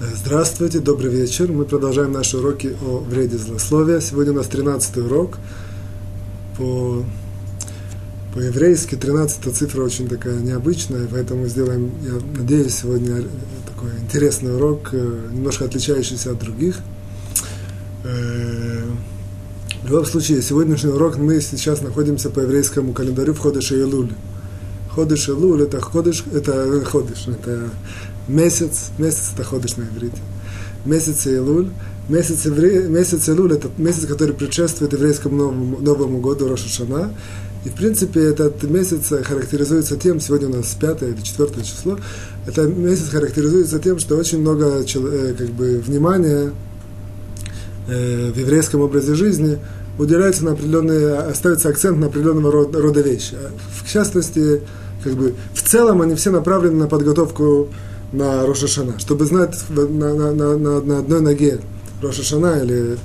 Здравствуйте, добрый вечер. Мы продолжаем наши уроки о вреде злословия. Сегодня у нас 13 урок. По, по-еврейски 13 цифра очень такая необычная, поэтому сделаем, я надеюсь, сегодня такой интересный урок, э, немножко отличающийся от других. Э, в любом случае, сегодняшний урок мы сейчас находимся по еврейскому календарю в Ходыше Елуль. Ходыш Элуль это ходыш, это ходыш, это месяц, месяц это ходыш на иврите. Месяц Илуль, месяц, евре, месяц Илуль это месяц, который предшествует еврейскому Новому, Новому году Роша Шана. И, в принципе, этот месяц характеризуется тем, сегодня у нас пятое или четвертое число, этот месяц характеризуется тем, что очень много э, как бы, внимания э, в еврейском образе жизни уделяется на определенные, ставится акцент на определенного рода, рода вещи. В частности, как бы в целом они все направлены на подготовку на Рошашана, чтобы знать на, на, на, на, одной ноге Рошашана или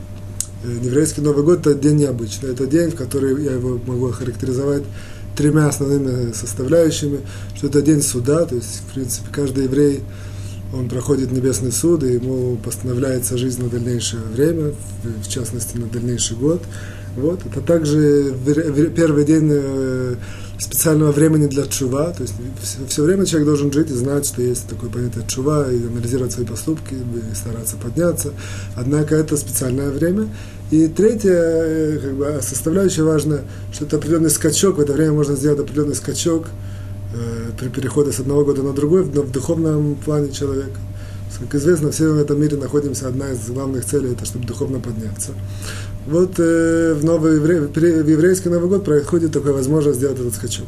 э, еврейский Новый год это день необычный. Это день, в который я его могу охарактеризовать тремя основными составляющими, что это день суда, то есть, в принципе, каждый еврей, он проходит небесный суд, и ему постановляется жизнь на дальнейшее время, в частности, на дальнейший год. Вот. Это также первый день э, специального времени для чува, то есть все, все время человек должен жить и знать, что есть такое понятие чува, и анализировать свои поступки, и стараться подняться. Однако это специальное время. И третье, э, как бы, составляющая важная, что это определенный скачок, в это время можно сделать определенный скачок э, при переходе с одного года на другой, но в духовном плане человека. Как известно, все в этом мире находимся, одна из главных целей, это чтобы духовно подняться. Вот э, в, новый, в еврейский Новый год происходит такая возможность сделать этот скачок.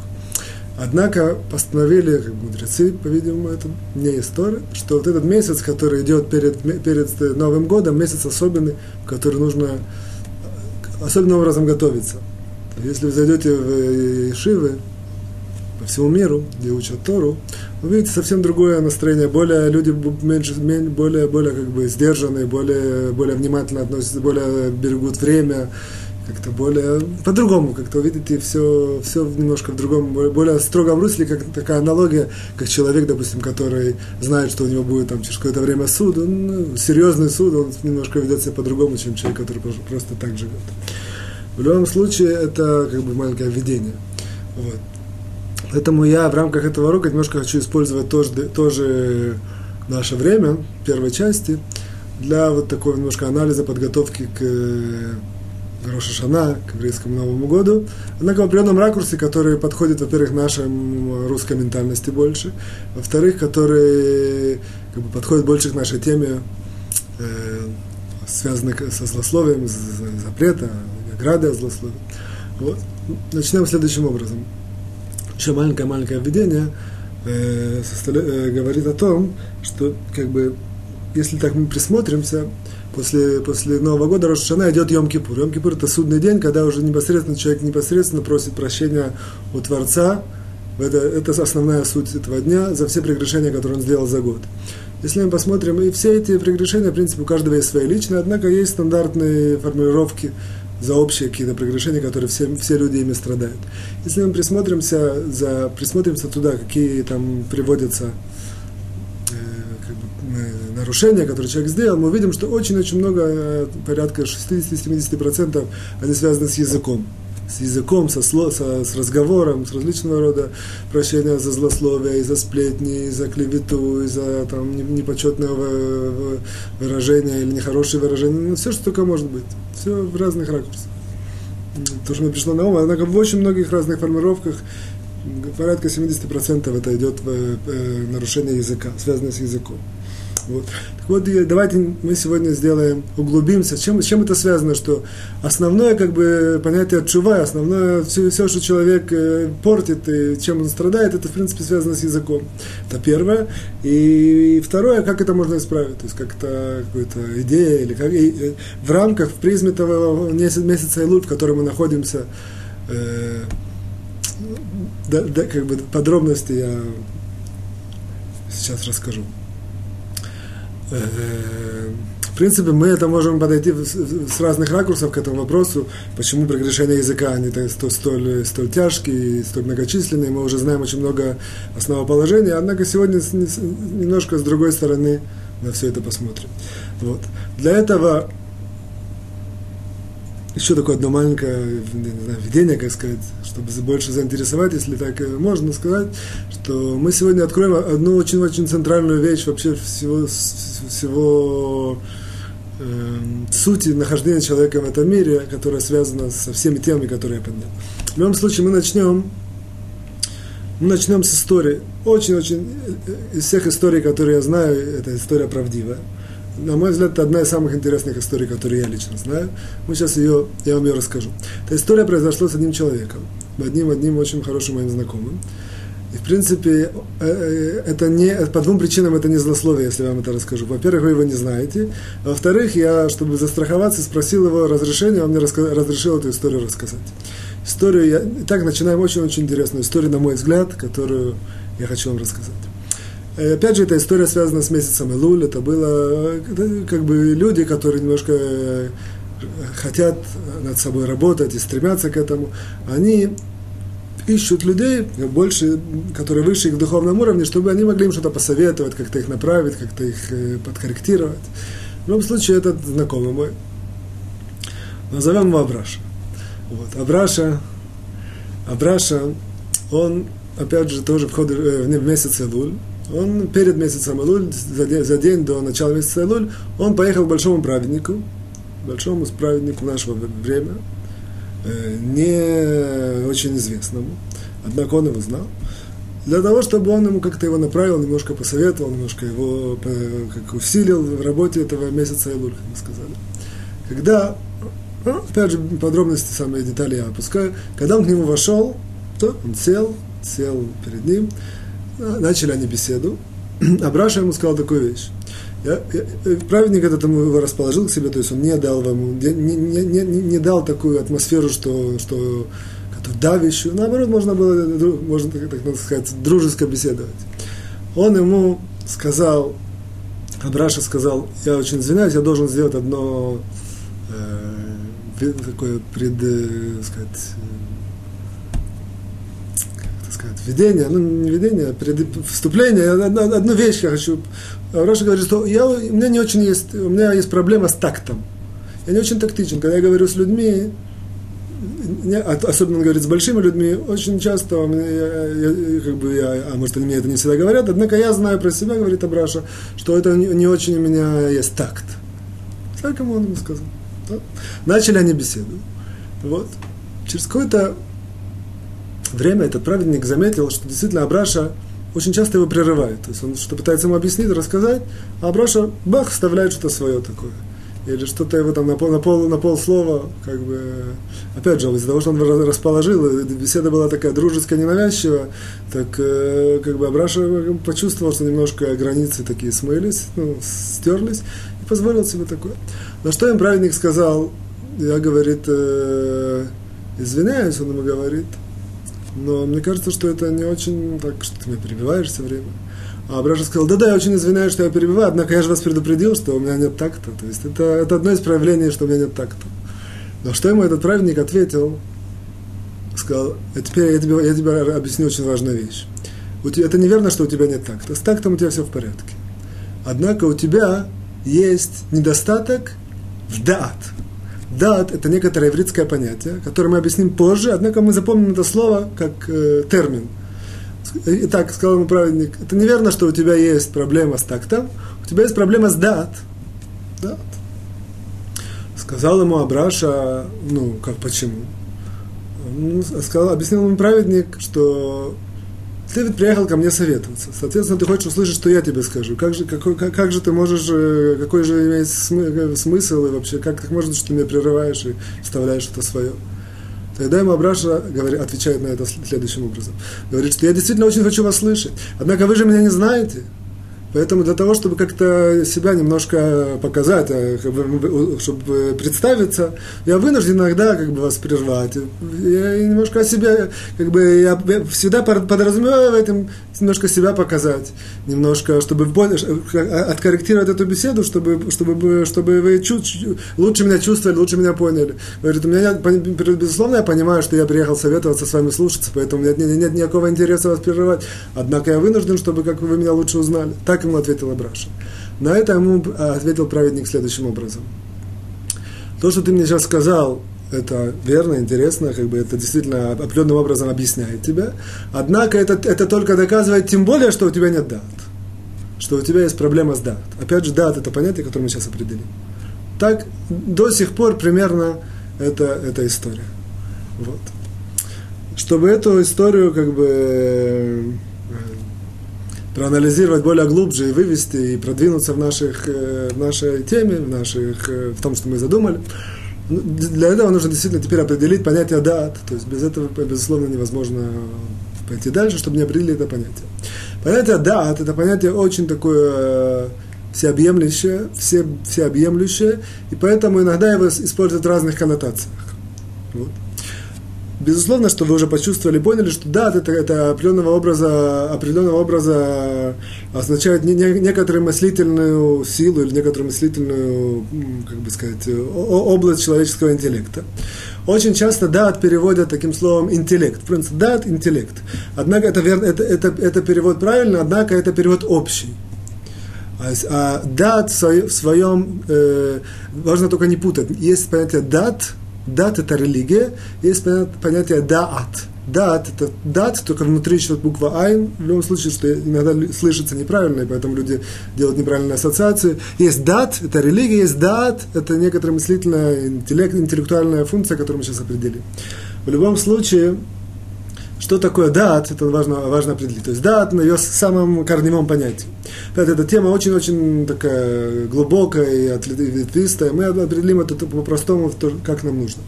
Однако постановили как мудрецы, по-видимому, это не история, что вот этот месяц, который идет перед, перед Новым годом, месяц особенный, в который нужно особенным образом готовиться. Если вы зайдете в Ешивы, по всему миру, где учат Тору, вы видите совсем другое настроение. Более люди меньше, более, более как бы сдержанные, более, более внимательно относятся, более берегут время, как-то более по-другому, как-то видите все, все немножко в другом, более строгом русле, как такая аналогия, как человек, допустим, который знает, что у него будет там через какое-то время суд, он, ну, серьезный суд, он немножко ведет себя по-другому, чем человек, который просто так живет. В любом случае, это как бы маленькое введение. Вот. Поэтому я в рамках этого урока немножко хочу использовать тоже, тоже наше время, первой части, для вот такого немножко анализа, подготовки к Роша Шана, к еврейскому Новому году, однако в определенном ракурсе, который подходит, во-первых, нашей русской ментальности больше, во-вторых, который как бы, подходит больше к нашей теме, э, связанной со злословием, запрета, ограды злословия. Вот. Начнем следующим образом еще маленькое-маленькое введение э, э, говорит о том, что как бы если так мы присмотримся, после, после Нового года Рошашана идет Йом-Кипур. Йом-Кипур – это судный день, когда уже непосредственно человек непосредственно просит прощения у Творца. Это, это основная суть этого дня за все прегрешения, которые он сделал за год. Если мы посмотрим, и все эти прегрешения, в принципе, у каждого есть свои личные, однако есть стандартные формулировки за общие какие-то прегрешения, которые все, все люди ими страдают. Если мы присмотримся, за, присмотримся туда, какие там приводятся э, как бы, э, нарушения, которые человек сделал, мы увидим, что очень-очень много, э, порядка 60-70% они связаны с языком с языком, со, сло, со, с разговором, с различного рода прощения за злословие, и за сплетни, и за клевету, и за там, непочетное выражение или нехорошее выражение. Ну, все, что только может быть. Все в разных ракурсах. То, что мне пришло на ум, однако в очень многих разных формировках порядка 70% это идет в э, нарушение языка, связанное с языком. Вот. Так вот, давайте мы сегодня сделаем, углубимся. С чем, с чем это связано? Что основное как бы, понятие чува, основное все, все, что человек э, портит и чем он страдает, это в принципе связано с языком. Это первое. И второе, как это можно исправить? То есть как это какая-то идея или как, и, э, в рамках, в призме того месяца Илуль, в котором мы находимся, э, да, да, как бы подробности я сейчас расскажу. Э, в принципе, мы это можем подойти с разных ракурсов к этому вопросу, почему прегрешения языка они столь, столь тяжкие, столь многочисленные. Мы уже знаем очень много основоположений, однако сегодня немножко с другой стороны на все это посмотрим. Вот. Для этого еще такое одно маленькое видение, как сказать, чтобы больше заинтересовать, если так можно сказать, что мы сегодня откроем одну очень-очень центральную вещь вообще всего, всего э, сути нахождения человека в этом мире, которая связана со всеми темами, которые я поднял. В любом случае мы начнем мы начнем с истории. Очень-очень э, из всех историй, которые я знаю, эта история правдивая на мой взгляд, это одна из самых интересных историй, которые я лично знаю. Мы сейчас ее, я вам ее расскажу. Эта история произошла с одним человеком, одним, одним очень хорошим моим знакомым. И, в принципе, э, э, это не, по двум причинам это не злословие, если я вам это расскажу. Во-первых, вы его не знаете. Во-вторых, я, чтобы застраховаться, спросил его разрешения, он мне разрешил эту историю рассказать. Историю я... Итак, начинаем очень-очень интересную историю, на мой взгляд, которую я хочу вам рассказать. Э, опять же, эта история связана с месяцем Илуль. Это было как бы люди, которые немножко э, хотят над собой работать и стремятся к этому. Они ищут людей, больше, которые выше их в духовном уровне, чтобы они могли им что-то посоветовать, как-то их направить, как-то их э, подкорректировать. В любом случае, этот знакомый мой. Назовем его Абраша. Вот. Абраша, Абраша, он, опять же, тоже входит в месяц Илуль он перед месяцем Элуль, за день, за день до начала месяца Элуль, он поехал к большому праведнику, большому праведнику нашего времени, э, не очень известному, однако он его знал, для того, чтобы он ему как-то его направил, немножко посоветовал, немножко его э, как усилил в работе этого месяца Элуль, как мы сказали. Когда, ну, опять же, подробности, самые детали я опускаю, когда он к нему вошел, то он сел, сел перед ним, начали они беседу, а Браша ему сказал такую вещь. Я, я, э, праведник этот его расположил к себе, то есть он не дал вам, не, не, не, не дал такую атмосферу, что, что давящую, наоборот, можно было, можно так, так сказать, дружеско беседовать. Он ему сказал, Абраша сказал, я очень извиняюсь, я должен сделать одно э, такое пред, э, сказать, введение, ну не введение, а пред, вступление, одну, одну вещь я хочу. Раша говорит, что я, у меня не очень есть, у меня есть проблема с тактом. Я не очень тактичен. Когда я говорю с людьми, не, особенно он говорит с большими людьми, очень часто я, я, как бы я, а может они мне это не всегда говорят, однако я знаю про себя, говорит Абраша, что это не, не очень у меня есть такт. Так ему он ему сказал. Да? Начали они беседу. Вот. Через какое-то время этот праведник заметил, что действительно Абраша очень часто его прерывает. То есть он что пытается ему объяснить, рассказать, а Абраша, бах, вставляет что-то свое такое. Или что-то его там на пол, на пол, на пол слова, как бы, опять же, из-за того, что он расположил, беседа была такая дружеская, ненавязчивая, так э, как бы Абраша почувствовал, что немножко границы такие смылись, ну, стерлись, и позволил себе такое. Но что им праведник сказал? Я, говорит, э, извиняюсь, он ему говорит, но мне кажется, что это не очень так, что ты меня перебиваешь все время. А Абраша сказал, да-да, я очень извиняюсь, что я перебиваю, однако я же вас предупредил, что у меня нет такта. То есть это, это одно из проявлений, что у меня нет такта. Но что ему этот праведник ответил? Сказал, а теперь я тебе, я тебе объясню очень важную вещь. Это неверно, что у тебя нет такта. С тактом у тебя все в порядке. Однако у тебя есть недостаток в дат, Дат – это некоторое еврейское понятие, которое мы объясним позже, однако мы запомним это слово как э, термин. Итак, сказал ему праведник, это неверно, что у тебя есть проблема с тактом, у тебя есть проблема с дат. дат. Сказал ему Абраша, ну, как почему? Сказал, объяснил ему праведник, что ты ведь приехал ко мне советоваться. Соответственно, ты хочешь услышать, что я тебе скажу. Как же, какой, как, как же ты можешь, э, какой же имеет э, смысл и вообще, как так можно, что ты меня прерываешь и вставляешь что-то свое? Тогда ему Абраша говорит, отвечает на это следующим образом. Говорит, что я действительно очень хочу вас слышать. Однако вы же меня не знаете. Поэтому для того, чтобы как-то себя немножко показать, а, чтобы представиться, я вынужден иногда как бы вас прервать. Я немножко о себе, как бы я всегда подразумеваю в этом немножко себя показать, немножко, чтобы откорректировать эту беседу, чтобы, чтобы, чтобы вы чуть, лучше меня чувствовали, лучше меня поняли. Говорит, у меня, безусловно, я понимаю, что я приехал советоваться с вами слушаться, поэтому меня нет, нет никакого интереса вас прерывать. Однако я вынужден, чтобы как вы меня лучше узнали. Так как ему ответил Абраша? На это ему ответил праведник следующим образом. То, что ты мне сейчас сказал, это верно, интересно, как бы это действительно определенным образом объясняет тебя. Однако это, это только доказывает, тем более, что у тебя нет дат. Что у тебя есть проблема с дат. Опять же, дат – это понятие, которое мы сейчас определим. Так до сих пор примерно это, эта история. Вот. Чтобы эту историю как бы проанализировать более глубже и вывести, и продвинуться в, наших, э, в нашей теме, в, наших, э, в том, что мы задумали, ну, для этого нужно действительно теперь определить понятие дат. То есть без этого, безусловно, невозможно пойти дальше, чтобы не определили это понятие. Понятие дат – это понятие очень такое э, всеобъемлющее, все, всеобъемлющее, и поэтому иногда его используют в разных коннотациях. Вот. Безусловно, что вы уже почувствовали, поняли, что да, это, это определенного образа, определенного образа означает не, не, некоторую мыслительную силу или некоторую мыслительную, как бы сказать, область человеческого интеллекта. Очень часто дат переводят таким словом интеллект. В принципе, дат – интеллект. Однако это, это, это, это перевод правильно, однако это перевод общий. А, а дат в своем, э, важно только не путать. Есть понятие дат – Дат – это религия, есть понятие даат. Дат – это дат, только внутри еще буква айн. В любом случае, что иногда слышится неправильно, и поэтому люди делают неправильные ассоциации. Есть дат – это религия, есть дат – это некоторая мыслительная, интеллект, интеллектуальная функция, которую мы сейчас определим. В любом случае, что такое дат, это важно, важно определить. То есть дат на ее самом корневом понятии. Поэтому эта тема очень-очень такая глубокая и ответвистая. Мы определим это по-простому, как нам нужно.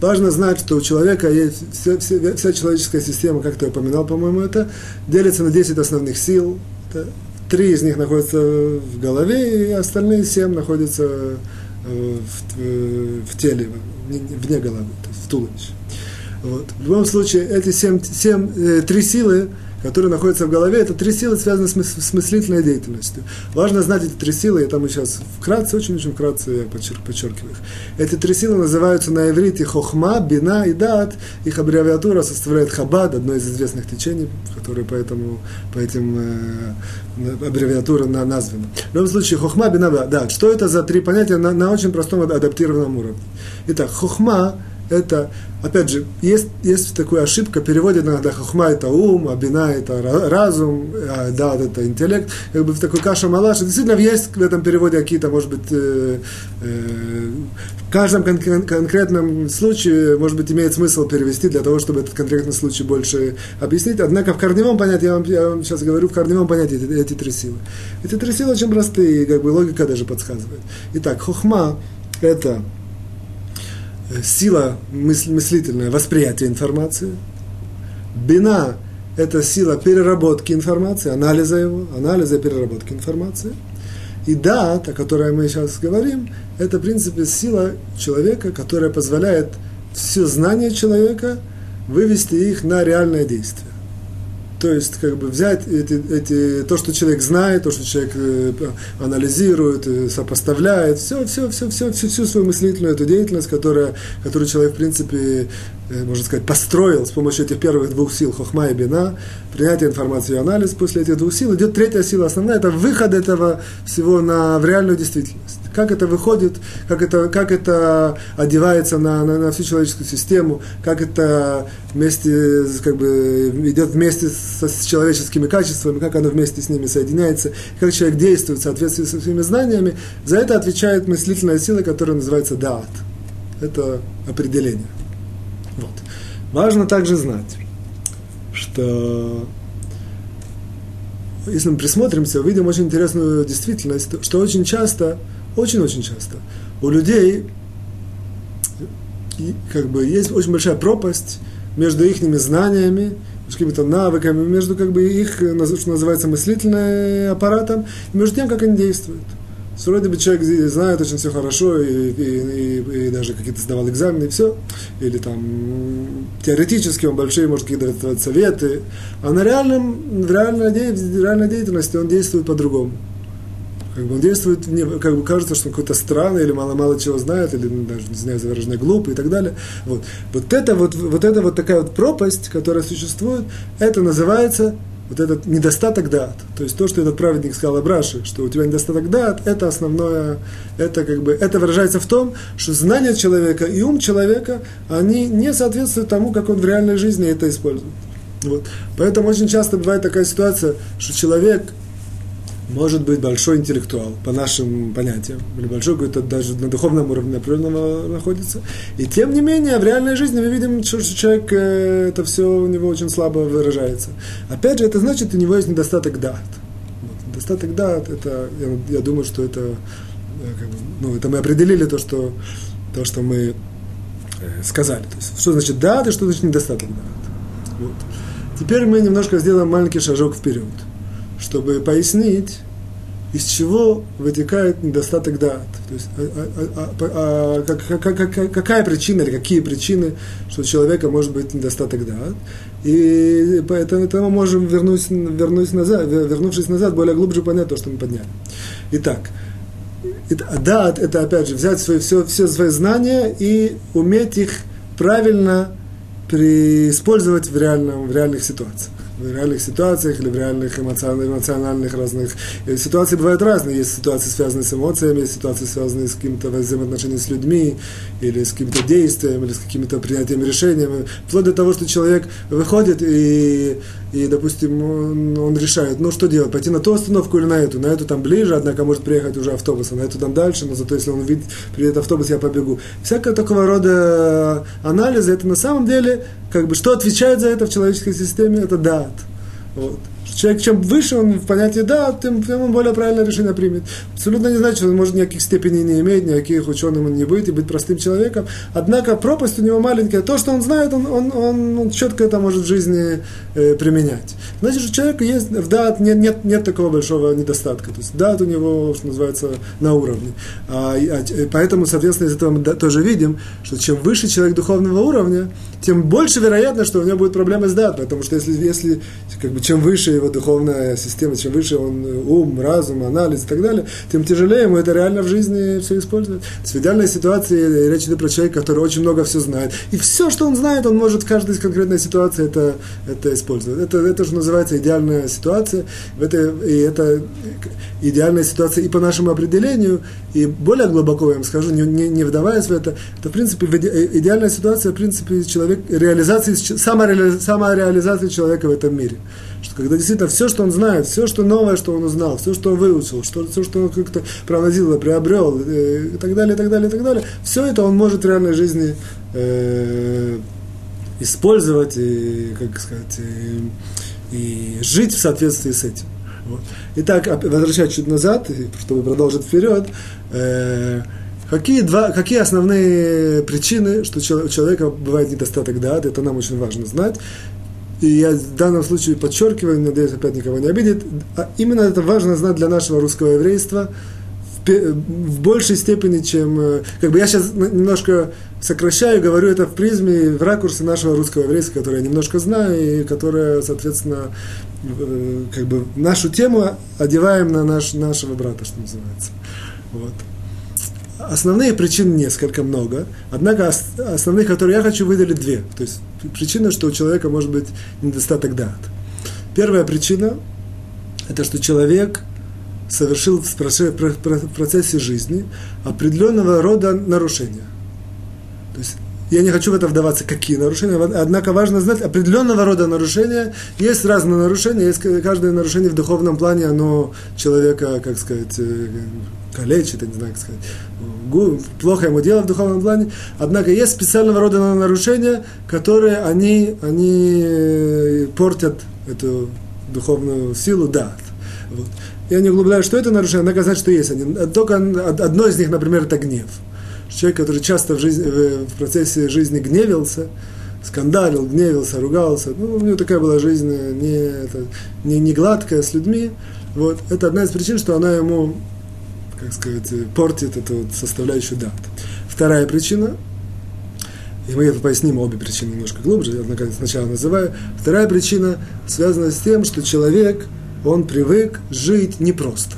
Важно знать, что у человека есть вся, вся, вся человеческая система, как ты упоминал, по-моему, это делится на 10 основных сил. Три из них находятся в голове, и остальные семь находятся э, в, э, в теле, вне головы, то есть в туловище. Вот. В любом случае, эти семь, семь, э, три силы, которые находятся в голове, это три силы, связанные с, с мыслительной деятельностью. Важно знать эти три силы, это мы сейчас вкратце, очень-очень вкратце я подчер, подчеркиваю их. Эти три силы называются на иврите хохма, бина и дат. Их аббревиатура составляет хабад, одно из известных течений, которое поэтому, по этим э, аббревиатурам на, названо. В любом случае, хохма, бина, дат. Что это за три понятия на, на очень простом адаптированном уровне? Итак, хохма это, опять же, есть, есть такая ошибка, переводит иногда хохма это ум, а бина это разум, а да, это интеллект, как бы в такой каша малаш. Действительно, есть в этом переводе какие-то, может быть, э, э, в каждом кон- конкретном случае, может быть, имеет смысл перевести для того, чтобы этот конкретный случай больше объяснить. Однако в корневом понятии, я вам, я вам сейчас говорю, в корневом понятии эти, эти три силы. Эти три силы очень простые, как бы логика даже подсказывает. Итак, хохма – это сила мысль, мыслительная, восприятия информации. Бина – это сила переработки информации, анализа его, анализа и переработки информации. И дат, о которой мы сейчас говорим, это, в принципе, сила человека, которая позволяет все знания человека вывести их на реальное действие. То есть, как бы взять эти, эти, то, что человек знает, то, что человек э, анализирует, э, сопоставляет, все, все, все, все, всю, всю свою мыслительную эту деятельность, которая, которую человек, в принципе, можно сказать, построил с помощью этих первых двух сил, хохма и бина, принятие информации и анализ, после этих двух сил идет третья сила основная, это выход этого всего на, в реальную действительность как это выходит, как это, как это одевается на, на, на всю человеческую систему, как это вместе, как бы, идет вместе со, с человеческими качествами, как оно вместе с ними соединяется, как человек действует в соответствии со своими знаниями, за это отвечает мыслительная сила, которая называется даат. Это определение. Вот. Важно также знать, что если мы присмотримся, увидим очень интересную действительность, что очень часто очень-очень часто. У людей как бы есть очень большая пропасть между их знаниями, какими-то навыками, между как бы их, что называется, мыслительным аппаратом, и между тем, как они действуют. Вроде бы человек знает очень все хорошо, и, и, и, и даже какие-то сдавал экзамены, и все. Или там теоретически он большие, может, какие-то давать советы. А на реальном, в реальной, в реальной деятельности он действует по-другому. Как бы он действует, мне как бы кажется, что он какой-то странный, или мало-мало чего знает, или ну, даже, не знаю, выражение глупый и так далее. Вот. Вот, это вот, вот эта вот такая вот пропасть, которая существует, это называется вот этот недостаток дат, то есть то, что этот праведник сказал Абраши, что у тебя недостаток дат, это основное, это как бы, это выражается в том, что знание человека и ум человека, они не соответствуют тому, как он в реальной жизни это использует. Вот. Поэтому очень часто бывает такая ситуация, что человек может быть большой интеллектуал, по нашим понятиям, или большой какой-то даже на духовном уровне определенного находится. И тем не менее, в реальной жизни мы видим, что человек, э, это все у него очень слабо выражается. Опять же, это значит, у него есть недостаток дат. Вот. Недостаток дат, это, я, я думаю, что это, э, как бы, ну, это мы определили то, что, то, что мы э, сказали. То есть, что значит дат и что значит недостаток дат. Вот. Теперь мы немножко сделаем маленький шажок вперед чтобы пояснить, из чего вытекает недостаток дат. То есть, а, а, а, а, как, как, как, какая причина или какие причины, что у человека может быть недостаток дат. И поэтому мы можем, вернуть, вернуть назад, вернувшись назад, более глубже понять то, что мы подняли. Итак, дат – это, опять же, взять свои, все, все свои знания и уметь их правильно использовать в, реальном, в реальных ситуациях в реальных ситуациях или в реальных эмоциональных, эмоциональных разных э, ситуации бывают разные. Есть ситуации, связанные с эмоциями, есть ситуации, связанные с каким-то взаимоотношением с людьми, или с каким-то действием, или с какими-то принятиями решениями. Вплоть до того, что человек выходит и, и допустим, он, он решает, ну что делать, пойти на ту остановку или на эту. На эту там ближе, однако может приехать уже автобус, а на эту там дальше, но зато если он видит, приедет автобус, я побегу. Всякого такого рода анализа, это на самом деле, как бы, что отвечает за это в человеческой системе, это да, вот. Человек, чем выше он в понятии «да», тем, тем он более правильное решение примет. Абсолютно не значит, что он может никаких степеней не иметь, никаких ученым он не быть и быть простым человеком. Однако пропасть у него маленькая. То, что он знает, он, он, он, он четко это может в жизни э, применять. Значит, у человека есть в дат нет, нет, нет такого большого недостатка. То есть дат у него, что называется, на уровне. А, а, поэтому, соответственно, из этого мы тоже видим, что чем выше человек духовного уровня, тем больше вероятно, что у него будет проблемы с дат. Потому что если, если как бы, чем выше его духовная система, чем выше он ум, разум, анализ и так далее, тем тяжелее ему это реально в жизни все использовать. В идеальной ситуации речь идет про человека, который очень много все знает. И все, что он знает, он может в каждой конкретной ситуации это, это использовать. Это, это же называется идеальная ситуация. Это, и это идеальная ситуация и по нашему определению, и более глубоко я вам скажу, не, не, не вдаваясь в это, это, в принципе, идеальная ситуация, в принципе, человек, реализации, самореализация человека в этом мире что когда действительно все, что он знает, все, что новое, что он узнал, все, что он выучил, что, все, что он как-то проводил, приобрел, э, и так далее, и так далее, и так далее, все это он может в реальной жизни э, использовать и, как сказать, и, и жить в соответствии с этим. Вот. Итак, возвращаясь чуть назад, чтобы продолжить вперед, э, Какие, два, какие основные причины, что у человека бывает недостаток дат, это нам очень важно знать. И я в данном случае подчеркиваю, надеюсь, опять никого не обидит, а именно это важно знать для нашего русского еврейства в, в большей степени, чем... Э, как бы я сейчас немножко сокращаю, говорю это в призме, в ракурсе нашего русского еврейства, который я немножко знаю, и которое, соответственно, э, как бы нашу тему одеваем на наш, нашего брата, что называется. Вот. Основные причины несколько много, однако основных, которые я хочу выделить две. То есть причина, что у человека может быть недостаток дат. Первая причина – это что человек совершил в процессе жизни определенного рода нарушения. То есть я не хочу в это вдаваться, какие нарушения, однако важно знать, определенного рода нарушения, есть разные нарушения, есть каждое нарушение в духовном плане, оно человека, как сказать, э, калечит, я не знаю, как сказать, плохо ему дело в духовном плане, однако есть специального рода нарушения, которые они, они э, портят эту духовную силу, да. Вот. Я не углубляю, что это нарушение, однако знать, что есть они. Только одно из них, например, это гнев. Человек, который часто в, жизни, в процессе жизни гневился, скандалил, гневился, ругался. Ну, у него такая была жизнь не, это, не, не гладкая с людьми. Вот. Это одна из причин, что она ему как сказать, портит эту вот составляющую дат. Вторая причина, и мы это поясним обе причины немножко глубже, я наконец сначала называю. Вторая причина связана с тем, что человек, он привык жить непросто.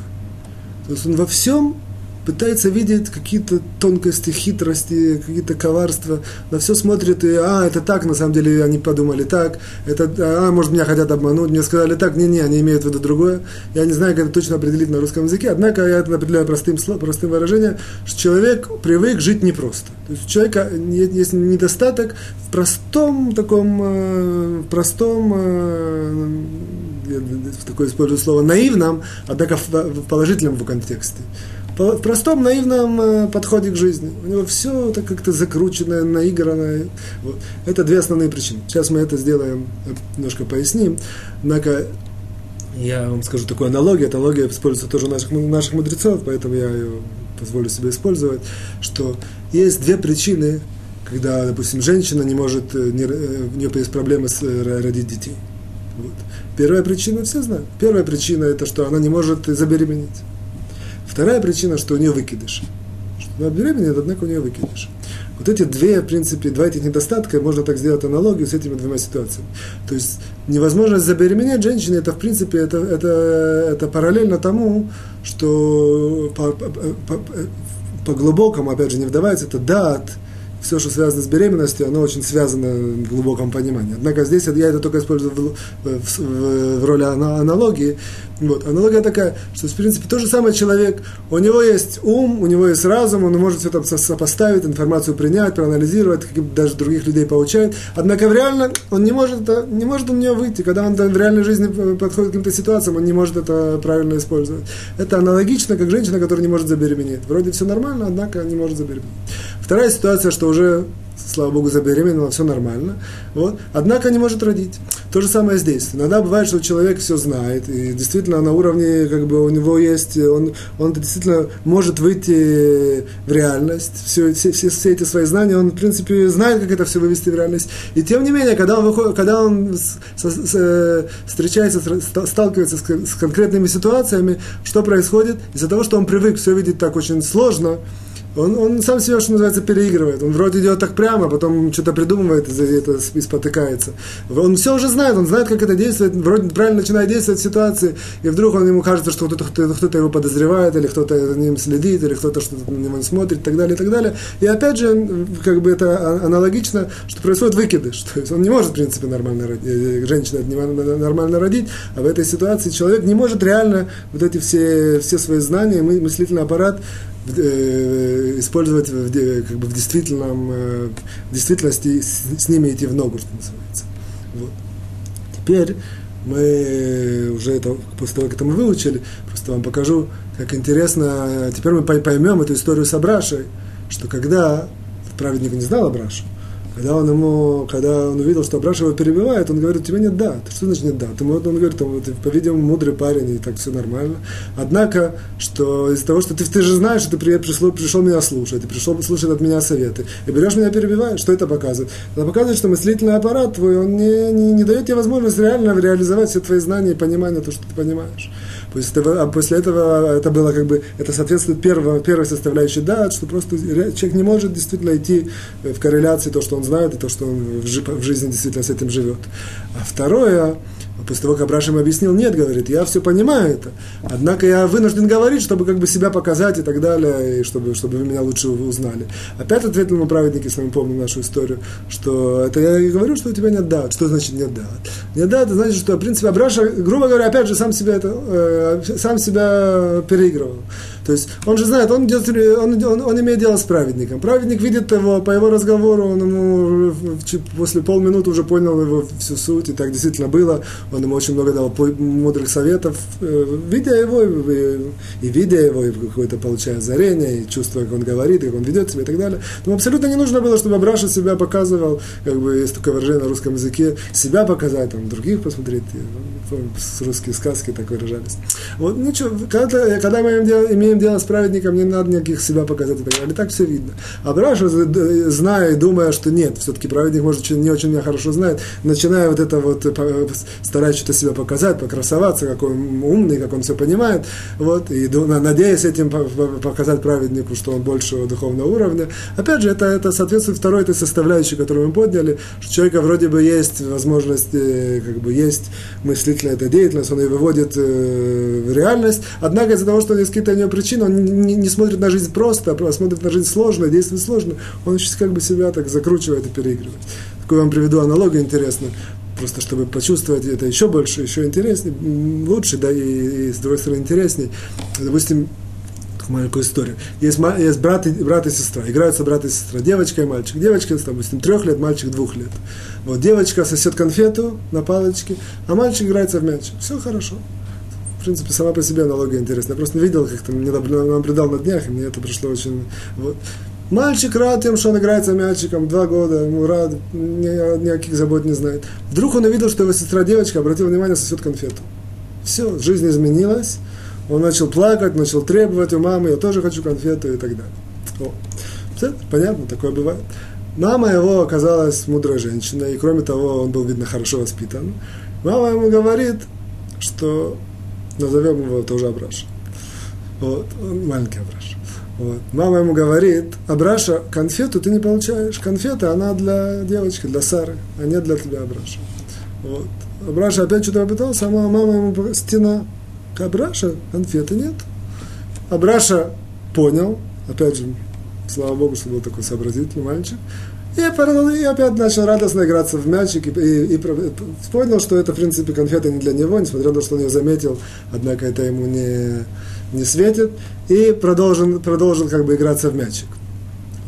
То есть он во всем пытается видеть какие-то тонкости, хитрости, какие-то коварства, на все смотрит и, а, это так, на самом деле они подумали так, это, а, может, меня хотят обмануть, мне сказали так, не-не, они имеют в виду другое. Я не знаю, как это точно определить на русском языке, однако я это определяю простым, простым выражением, что человек привык жить непросто. То есть у человека есть недостаток в простом таком, э, простом, э, я такое использую слово, наивном, однако в положительном его контексте в простом наивном э, подходе к жизни. У него все так как-то закрученное, наигранное. Вот. Это две основные причины. Сейчас мы это сделаем, немножко поясним. Однако я вам скажу такую аналогию. Эта аналогия используется тоже у наших, наших мудрецов, поэтому я ее позволю себе использовать, что есть две причины, когда, допустим, женщина не может, э, не, э, у нее есть проблемы с родить детей. Вот. Первая причина, все знают. Первая причина это, что она не может забеременеть. Вторая причина, что у нее выкидыш. Что она беременеет, однако у нее выкидыш. Вот эти две, в принципе, два этих недостатка, можно так сделать аналогию с этими двумя ситуациями. То есть невозможность забеременеть женщины, это, в принципе, это, это, это параллельно тому, что по, по, по, по глубокому, опять же, не вдавается, это дат, все, что связано с беременностью, оно очень связано в глубоком понимании. Однако здесь я это только использую в, в, в, в роли аналогии. Вот. Аналогия такая, что, в принципе, тот же самый человек, у него есть ум, у него есть разум, он может все это сопоставить, информацию принять, проанализировать, даже других людей получает. Однако в реально он не может, это, не может у него выйти. Когда он в реальной жизни подходит к каким-то ситуациям, он не может это правильно использовать. Это аналогично, как женщина, которая не может забеременеть. Вроде все нормально, однако не может забеременеть. Вторая ситуация, что уже слава богу, забеременела, все нормально. Вот. Однако не может родить. То же самое здесь. Иногда бывает, что человек все знает, и действительно на уровне, как бы у него есть, он, он действительно может выйти в реальность, все, все, все, все эти свои знания, он, в принципе, знает, как это все вывести в реальность. И тем не менее, когда он, выходит, когда он с, с, с, встречается, сталкивается с, с конкретными ситуациями, что происходит? Из-за того, что он привык все видеть так очень сложно, он, он сам себя, что называется, переигрывает. Он вроде идет так прямо, потом что-то придумывает и это и спотыкается. Он все уже знает, он знает, как это действует, вроде правильно начинает действовать в ситуации, и вдруг он ему кажется, что кто-то, кто-то его подозревает, или кто-то за ним следит, или кто-то что-то на него смотрит, и так далее, и так далее. И опять же, как бы это аналогично, что происходит выкидыш. То есть он не может, в принципе, нормально родить, э, женщина нормально родить, а в этой ситуации человек не может реально вот эти все, все свои знания, мыслительный аппарат Э, использовать в, как бы в, действительном, э, в действительности с, с ними идти в ногу, что называется. Вот. Теперь мы уже это, после того, как это мы выучили, просто вам покажу, как интересно, теперь мы поймем эту историю с Абрашей, что когда праведник не знал Абрашу, когда он ему, когда он увидел, что Абраша его перебивает, он говорит, у тебя нет да. Что значит нет да? Он говорит, ты, по-видимому, мудрый парень, и так все нормально. Однако, что из-за того, что ты, ты же знаешь, что ты пришел, пришел меня слушать, ты пришел слушать от меня советы, и берешь меня перебиваешь, что это показывает? Это показывает, что мыслительный аппарат твой, он не, не, не дает тебе возможность реально реализовать все твои знания и понимание, то, что ты понимаешь. После этого, а после этого это было как бы, это соответствует первой, первой составляющей да, что просто человек не может действительно идти в корреляции то, что он знает, и то, что он в жизни действительно с этим живет. А второе, После того, как Абрашим объяснил, нет, говорит, я все понимаю это. Однако я вынужден говорить, чтобы как бы себя показать и так далее, и чтобы, чтобы вы меня лучше узнали. Опять ответил ему праведник, если мы помним нашу историю, что это я и говорю, что у тебя нет дат. Что значит нет дат? Нет дат, это значит, что, в принципе, Абраша, грубо говоря, опять же, сам себя, это, э, сам себя переигрывал. То есть он же знает, он, идет, он, он, он имеет дело с праведником. Праведник видит его, по его разговору, он ему после полминуты уже понял его всю суть, и так действительно было. Он ему очень много дал мудрых советов, э, видя его, и, и видя его, и какое-то получая озарение, и чувствуя, как он говорит, как он ведет себя и так далее. Но абсолютно не нужно было, чтобы Абраша себя показывал, как бы есть такое выражение на русском языке, себя показать, там, других посмотреть. С русские сказки так выражались. Вот ничего, когда, когда мы имеем имеем дело с праведником, не надо никаких себя показать и так далее. Так все видно. А Браша, зная и думая, что нет, все-таки праведник, может, не очень меня хорошо знает, начиная вот это вот, стараясь стараясь что-то себя показать, покрасоваться, какой он умный, как он все понимает, вот, и надеясь этим показать праведнику, что он большего духовного уровня. Опять же, это, это соответствует второй этой составляющей, которую мы подняли, что у человека вроде бы есть возможность, как бы есть мыслительная эта деятельность, он ее выводит э, в реальность, однако из-за того, что есть какие-то у него причины, он не, не смотрит на жизнь просто, а смотрит на жизнь сложно, действует сложно, он еще как бы себя так закручивает и переигрывает. Такую вам приведу аналогию интересную просто чтобы почувствовать это еще больше, еще интереснее, лучше, да, и, и с другой стороны интересней. Допустим, маленькую историю. Есть, есть брат, и, брат и сестра, играются брат и сестра, девочка и мальчик. Девочка, допустим, трех лет, мальчик двух лет. Вот девочка сосет конфету на палочке, а мальчик играется в мяч. Все хорошо. В принципе, сама по себе аналогия интересная. Я просто видел, как там наблюдал на днях, и мне это пришло очень... Вот. Мальчик рад тем, что он играет за мячиком, два года, ему рад, ни, никаких забот не знает. Вдруг он увидел, что его сестра девочка обратила внимание, сосет конфету. Все, жизнь изменилась, он начал плакать, начал требовать у мамы, я тоже хочу конфету и так далее. О. Все, понятно, такое бывает. Мама его оказалась мудрой женщиной, и кроме того, он был, видно, хорошо воспитан. Мама ему говорит, что назовем его тоже Абраша. Вот, он маленький Абраша. Вот. Мама ему говорит, Абраша, конфету ты не получаешь. Конфета, она для девочки, для Сары, а не для тебя, Абраша. Вот. Абраша опять что-то попытался, а мама, ему стена. Абраша, конфеты нет. Абраша понял, опять же, слава Богу, что был такой сообразительный мальчик, и, и опять начал радостно играться в мячик и, и, и понял, что это, в принципе, конфеты не для него, несмотря на то, что он ее заметил, однако это ему не, не светит, и продолжил, продолжил как бы играться в мячик.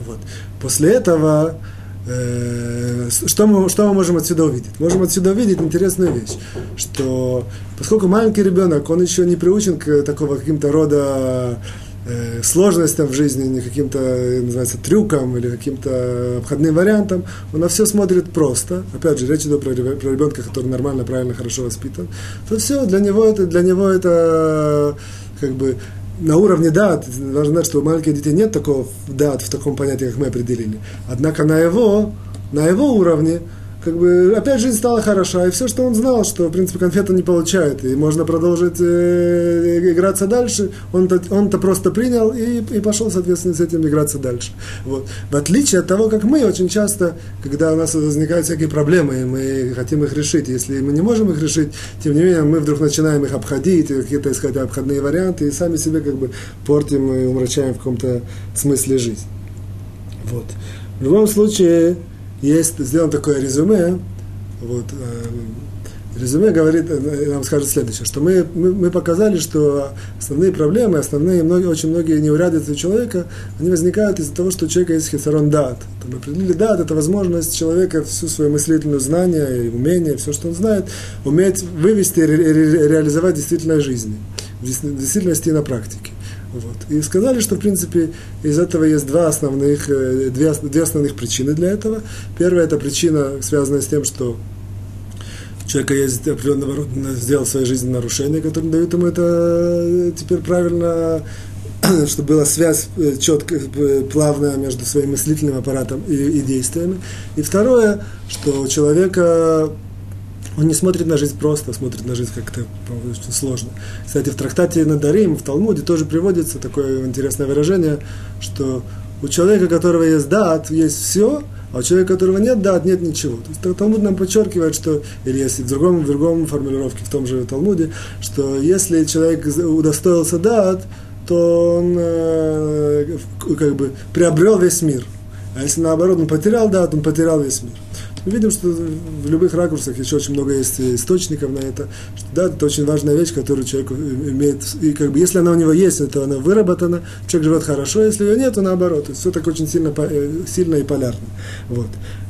Вот. После этого э, что, мы, что мы можем отсюда увидеть? Можем отсюда увидеть интересную вещь, что поскольку маленький ребенок, он еще не приучен к такого каким-то рода э, сложностям в жизни, не каким-то, называется, трюкам или каким-то обходным вариантам, он на все смотрит просто. Опять же, речь идет про, про ребенка, который нормально, правильно, хорошо воспитан. То все, для него это, для него это как бы на уровне дат, важно знать, что у маленьких детей нет такого дат в таком понятии, как мы определили. Однако на его, на его уровне как бы опять жизнь стала хороша, и все, что он знал, что, в принципе, конфету не получает, и можно продолжить э, играться дальше, он-то, он-то просто принял и, и пошел, соответственно, с этим играться дальше. Вот. В отличие от того, как мы очень часто, когда у нас возникают всякие проблемы, и мы хотим их решить, если мы не можем их решить, тем не менее, мы вдруг начинаем их обходить, какие-то искать обходные варианты, и сами себе как бы портим и умрачаем в каком-то смысле жизнь. Вот. В любом случае, есть сделано такое резюме, вот, э, резюме говорит, э, нам скажет следующее, что мы, мы, мы показали, что основные проблемы, основные, многие, очень многие неурядицы у человека, они возникают из-за того, что у человека есть хисарон дат. Мы определили дат, это возможность человека всю свою мыслительную знание, умение, все, что он знает, уметь вывести, ре, ре, реализовать в действительной жизни, в действительности и на практике. Вот. И сказали, что, в принципе, из этого есть два основных, э, две, две основных причины для этого. Первая – это причина, связанная с тем, что человека есть определенного рода, сделал в своей жизни нарушения, которые дают ему это э, теперь правильно чтобы была связь э, четкая, плавная между своим мыслительным аппаратом и, и действиями. И второе, что у человека он не смотрит на жизнь просто, смотрит на жизнь как-то очень сложно. Кстати, в трактате Надарим, в Талмуде тоже приводится такое интересное выражение, что у человека, у которого есть дат, есть все, а у человека, у которого нет дат, нет ничего. То есть Талмуд нам подчеркивает, что, или если в другом, в другом формулировке, в том же Талмуде, что если человек удостоился дат, то он э, как бы приобрел весь мир. А если наоборот он потерял дат, он потерял весь мир. Мы видим, что в любых ракурсах еще очень много есть источников на это. Что, да, это очень важная вещь, которую человек имеет. И как бы, если она у него есть, то она выработана, человек живет хорошо, если ее нет, то наоборот. Все так очень сильно, э, сильно и полярно. Вот.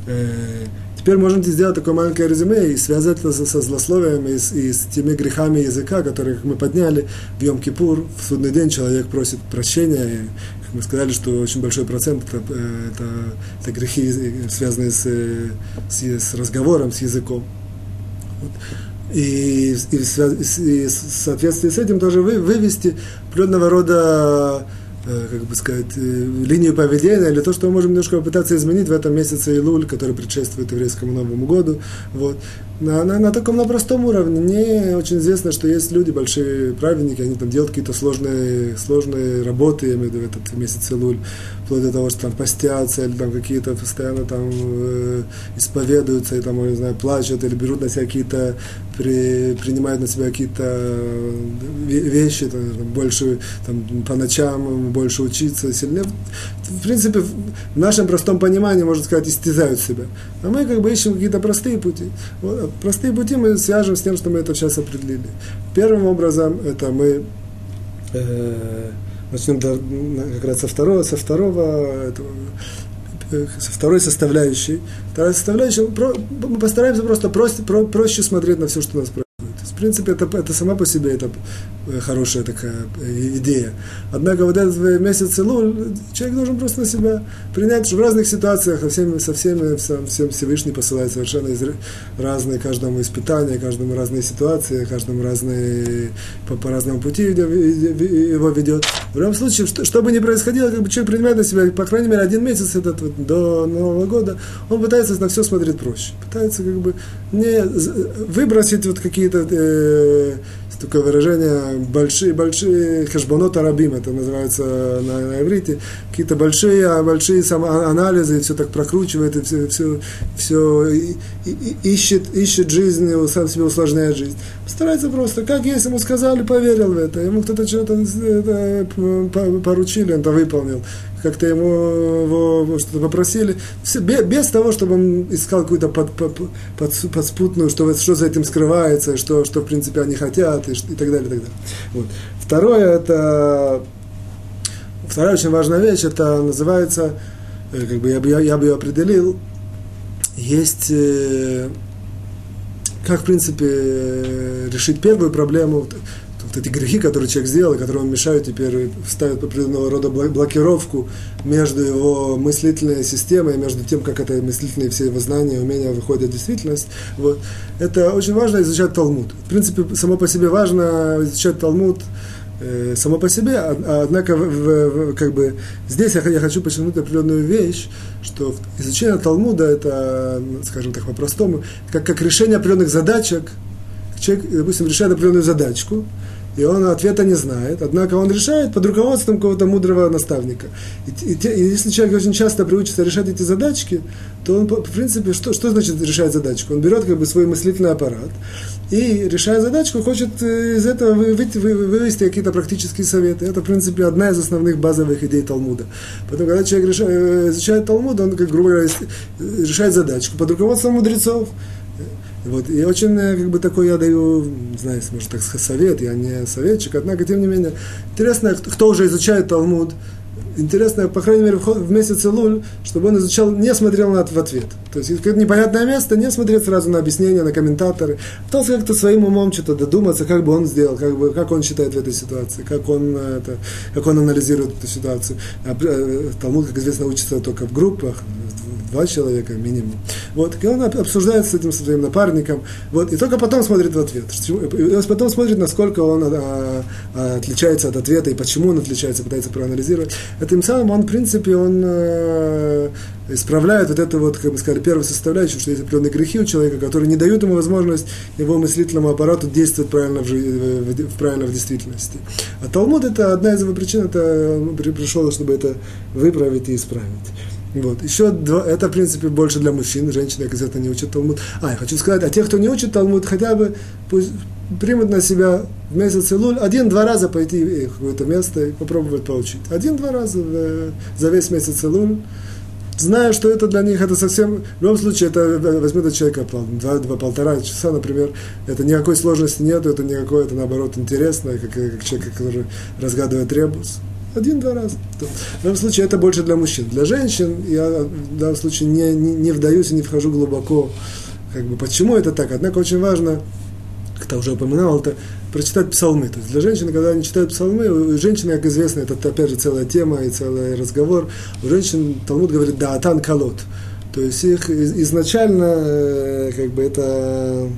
Э, теперь можем сделать такое маленькое резюме и связать это со злословием и с, и с теми грехами языка, которые мы подняли в Йом-Кипур. В судный день человек просит прощения, мы сказали, что очень большой процент это, это, это грехи, связанные с, с, с разговором, с языком. Вот. И, и, и, в соответствии с этим тоже вы, вывести определенного рода как бы сказать, э, линию поведения, или то, что мы можем немножко попытаться изменить в этом месяце Илуль, который предшествует еврейскому Новому году. Вот. На, на, на таком на простом уровне. Мне очень известно, что есть люди, большие праведники, они там делают какие-то сложные, сложные работы, я имею в виду, в этот месяц Илуль, вплоть до того, что там постятся, или там какие-то постоянно там э, исповедуются, и там, я не знаю, плачут, или берут на себя какие-то, при, принимают на себя какие-то э, вещи, там, больше там, по ночам, больше учиться, сильнее. В принципе, в нашем простом понимании, можно сказать, истязают себя. А мы как бы ищем какие-то простые пути. Вот, простые пути мы свяжем с тем, что мы это сейчас определили. Первым образом это мы э, начнем как раз со второго, со второго этого, со второй составляющей. Вторая составляющая, мы постараемся просто проще, про, проще смотреть на все, что у нас происходит в принципе, это, это сама по себе это э, хорошая такая э, идея. Однако вот этот месяц Илуль, человек должен просто на себя принять, что в разных ситуациях со всеми, со всеми всем, всем Всевышний посылает совершенно из, разные, каждому испытания, каждому разные ситуации, каждому разные, по, по разному пути его ведет. В любом случае, что, что бы ни происходило, как бы человек принимает на себя, по крайней мере, один месяц этот вот, до Нового года, он пытается на все смотреть проще. Пытается как бы не выбросить вот какие-то э, такое выражение большие, большие хешбонот арабим, это называется на, на иврите, какие-то большие, большие самоанализы, все так прокручивает, и все, все, все и, и, ищет, ищет жизнь, сам себе усложняет жизнь. Старается просто, как есть, ему сказали, поверил в это, ему кто-то что-то поручили, он это выполнил как-то ему его что-то попросили, все, без того, чтобы он искал какую-то под, под, под, подспутную, что, что за этим скрывается, что, что в принципе они хотят и, и так далее, и так далее. Вот. Второе, это вторая очень важная вещь, это называется, э, как бы я бы, я, я бы ее определил, есть, э, как в принципе решить первую проблему, вот эти грехи, которые человек сделал, которые ему мешают теперь, ставят определенного рода блокировку между его мыслительной системой, между тем, как это мыслительные все его знания, умения выходят в действительность. Вот. Это очень важно изучать Талмуд. В принципе, само по себе важно изучать Талмуд, э, само по себе, а, однако в, в, как бы здесь я, я хочу подчеркнуть определенную вещь, что изучение Талмуда это, скажем так, по-простому, как, как решение определенных задачек, человек, допустим, решает определенную задачку, и он ответа не знает, однако он решает под руководством какого-то мудрого наставника. И, и, и если человек очень часто приучится решать эти задачки, то он, в принципе, что, что значит решать задачку? Он берет как бы свой мыслительный аппарат и, решая задачку, хочет э, из этого вывести, вывести какие-то практические советы. Это, в принципе, одна из основных базовых идей Талмуда. Потом, когда человек решает, э, изучает Талмуд, он, как грубо говоря, решает задачку под руководством мудрецов. Вот, и очень, э, как бы, такой я даю, не знаю, может, так сказать, совет, я не советчик, однако, тем не менее, интересно, кто уже изучает Талмуд, интересно, по крайней мере, в месяц Луль, чтобы он изучал, не смотрел на в ответ. То есть, какое-то непонятное место, не смотреть сразу на объяснения, на комментаторы. Пытался как-то своим умом что-то додуматься, как бы он сделал, как, бы, как он считает в этой ситуации, как он, э, это, как он анализирует эту ситуацию. А, э, Талмуд, как известно, учится только в группах, два человека минимум. Вот, и он обсуждает с этим своим напарником, вот, и только потом смотрит в ответ. И потом смотрит, насколько он а, а, отличается от ответа и почему он отличается, пытается проанализировать. Этим самым он, в принципе, он а, исправляет вот эту вот, как бы сказали, первую составляющую, что есть определенные грехи у человека, которые не дают ему возможность его мыслительному аппарату действовать правильно в, в, в, правильно в действительности. А Талмуд это одна из его причин, это пришел, чтобы это выправить и исправить. Вот. Еще два, это, в принципе, больше для мужчин, женщины, это не учат Талмуд. А, я хочу сказать, а те, кто не учит Талмуд, хотя бы пусть примут на себя в месяц Илуль один-два раза пойти в какое-то место и попробовать получить. Один-два раза в, за весь месяц Илуль, зная, что это для них, это совсем, в любом случае, это возьмет от человека два-полтора часа, например, это никакой сложности нет, это никакой, это наоборот интересно, как, как человек, который разгадывает ребус. Один-два раза. В данном случае это больше для мужчин. Для женщин я в данном случае не, не, не вдаюсь и не вхожу глубоко. Как бы, почему это так? Однако очень важно, как я уже упоминал, это прочитать псалмы. То есть для женщин, когда они читают псалмы, у женщин, как известно, это опять же целая тема и целый разговор. У женщин Талмуд говорит «да, атан колот». То есть их изначально, э, как бы это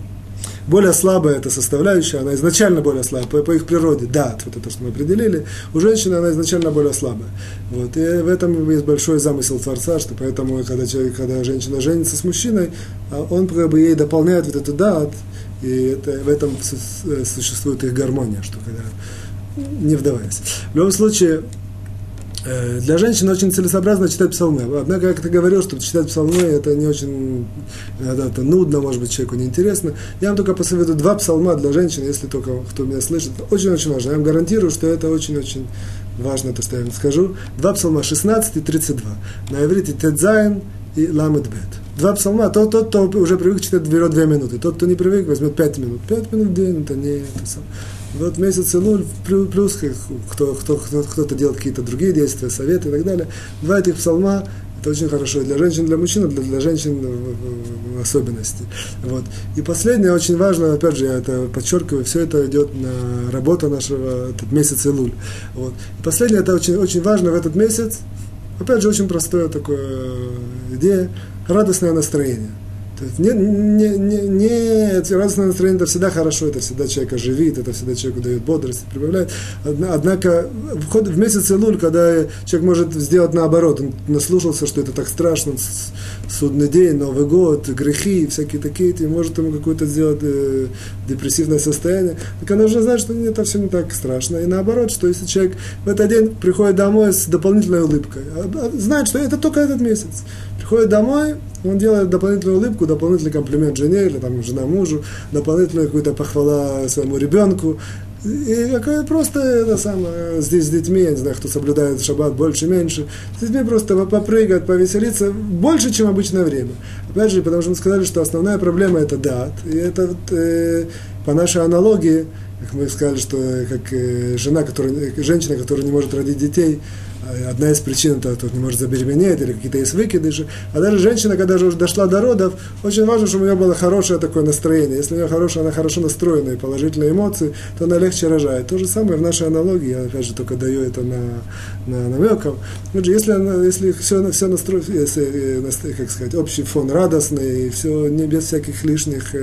более слабая эта составляющая, она изначально более слабая, по, по их природе, да, вот это, что мы определили, у женщины она изначально более слабая. Вот, и в этом есть большой замысел Творца, что поэтому, когда, человек, когда женщина женится с мужчиной, а он как бы ей дополняет вот эту дат, и это, в этом существует их гармония, что когда не вдаваясь. В любом случае, Э, для женщин очень целесообразно читать псалмы. Однако, как ты говорил, что читать псалмы это не очень иногда это нудно, может быть, человеку неинтересно. Я вам только посоветую два псалма для женщин, если только кто меня слышит. Очень-очень важно. Я вам гарантирую, что это очень-очень важно, то, что я вам скажу. Два псалма 16 и 32. На иврите Тедзайн и Ламедбет. Два псалма, тот, тот, кто уже привык читать, берет две минуты. Тот, кто не привык, возьмет пять минут. Пять минут в день, это не это сам. Вот месяц Илуль, плюс кто, кто, кто, кто-то делает какие-то другие действия, советы и так далее. Два этих псалма, это очень хорошо для женщин, для мужчин, для, для женщин в особенности. Вот. И последнее, очень важно, опять же, я это подчеркиваю, все это идет на работу нашего, этот месяц Илуль. Вот. И последнее, это очень, очень важно в этот месяц, опять же, очень простое такое идея, радостное настроение – то есть не, не, не, не радостное настроение это всегда хорошо, это всегда человека живит, это всегда человеку дает бодрость, прибавляет. Однако в, в месяц Илуль, когда человек может сделать наоборот, он наслушался, что это так страшно, судный день, Новый год, грехи, всякие такие, и может ему какое-то сделать э, депрессивное состояние, так она уже знает, что это все не так страшно. И наоборот, что если человек в этот день приходит домой с дополнительной улыбкой, а, а, знает, что это только этот месяц, приходит домой, он делает дополнительную улыбку, дополнительный комплимент жене или там жена мужу, дополнительную какую-то похвала своему ребенку. И какая просто это самое, здесь с детьми, я не знаю, кто соблюдает шаббат больше, меньше, с детьми просто попрыгать, повеселиться больше, чем обычное время. Опять же, потому что мы сказали, что основная проблема это дат. И это э, по нашей аналогии, как мы сказали, что как э, жена, которая, женщина, которая не может родить детей, одна из причин это тут не может забеременеть или какие-то есть выкидыши. А даже женщина, когда уже дошла до родов, очень важно, чтобы у нее было хорошее такое настроение. Если у нее хорошее, она хорошо настроена и положительные эмоции, то она легче рожает. То же самое в нашей аналогии, я опять же только даю это на, на намеком. Если, если все, все настроено, если, э, как сказать, общий фон радостный, и все не без всяких лишних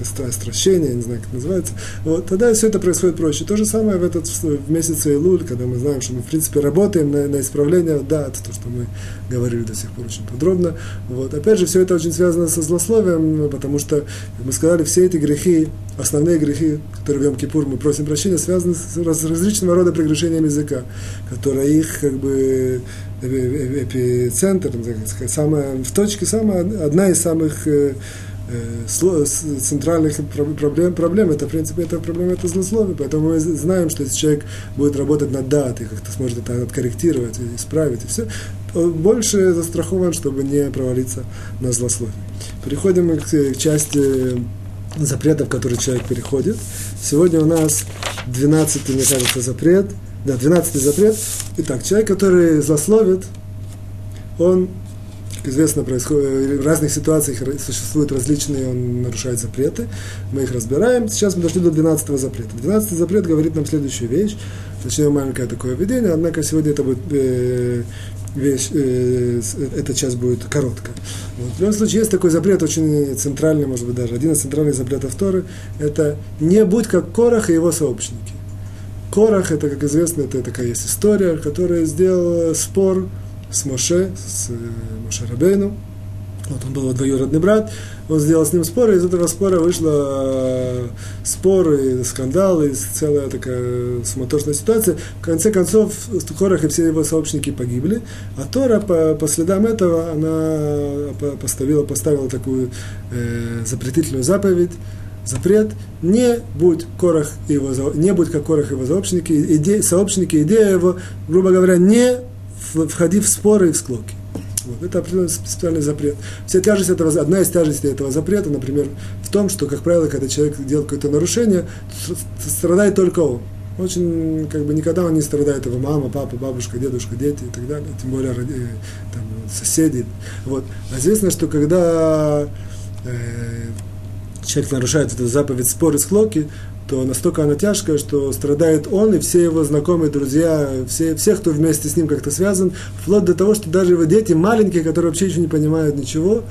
э, каких-то стращения, не знаю, как это называется, вот, тогда все это происходит проще. То же самое в этот в месяц Илуль, когда мы знаем, что мы, в принципе, работаем на, на исправление дат, то, что мы говорили до сих пор очень подробно. Вот. Опять же, все это очень связано со злословием, потому что, мы сказали, все эти грехи, основные грехи, которые в Йом-Кипур мы просим прощения, связаны с различного рода прегрешением языка, которые их, как бы, эпицентр, самая, в точке, самая, одна из самых э, Э, центральных проблем, проблем это, в принципе, это проблема это злословие. Поэтому мы знаем, что если человек будет работать над датой, как-то сможет это откорректировать, исправить, и все, больше застрахован, чтобы не провалиться на злословие. Переходим к, к части запретов, которые человек переходит. Сегодня у нас 12 мне кажется, запрет. Да, 12 запрет. Итак, человек, который злословит, он известно, происходит, в разных ситуациях существуют различные, он нарушает запреты. Мы их разбираем. Сейчас мы дошли до 12 запрета. 12 запрет говорит нам следующую вещь. Точнее, маленькое такое введение, однако сегодня это будет э, вещь, э, эта часть будет короткая. Вот. В любом случае, есть такой запрет, очень центральный, может быть, даже один из центральных запретов Торы, это не будь как Корах и его сообщники. Корах, это, как известно, это такая есть история, которая сделала спор с Моше, с э, Моше Рабейну. Вот он был его двоюродный брат, он сделал с ним спор, и из этого спора вышло э, споры, скандалы, целая такая суматошная ситуация. В конце концов, Корах и все его сообщники погибли, а Тора по, по следам этого, она поставила, поставила такую э, запретительную заповедь, запрет, не будь Корах его, не будь как Корах его сообщники, иде, сообщники, идея его, грубо говоря, не входи в споры и в склоки. Вот. Это определенный специальный запрет. Вся тяжесть этого, одна из тяжестей этого запрета, например, в том, что, как правило, когда человек делает какое-то нарушение, страдает только он. Очень, как бы, никогда он не страдает его мама, папа, бабушка, дедушка, дети и так далее, тем более э, там, соседи. Вот. А известно, что когда э, человек нарушает эту заповедь споры с хлоки, то настолько она тяжкая, что страдает он и все его знакомые, друзья, все, все, кто вместе с ним как-то связан, вплоть до того, что даже его дети маленькие, которые вообще еще не понимают ничего,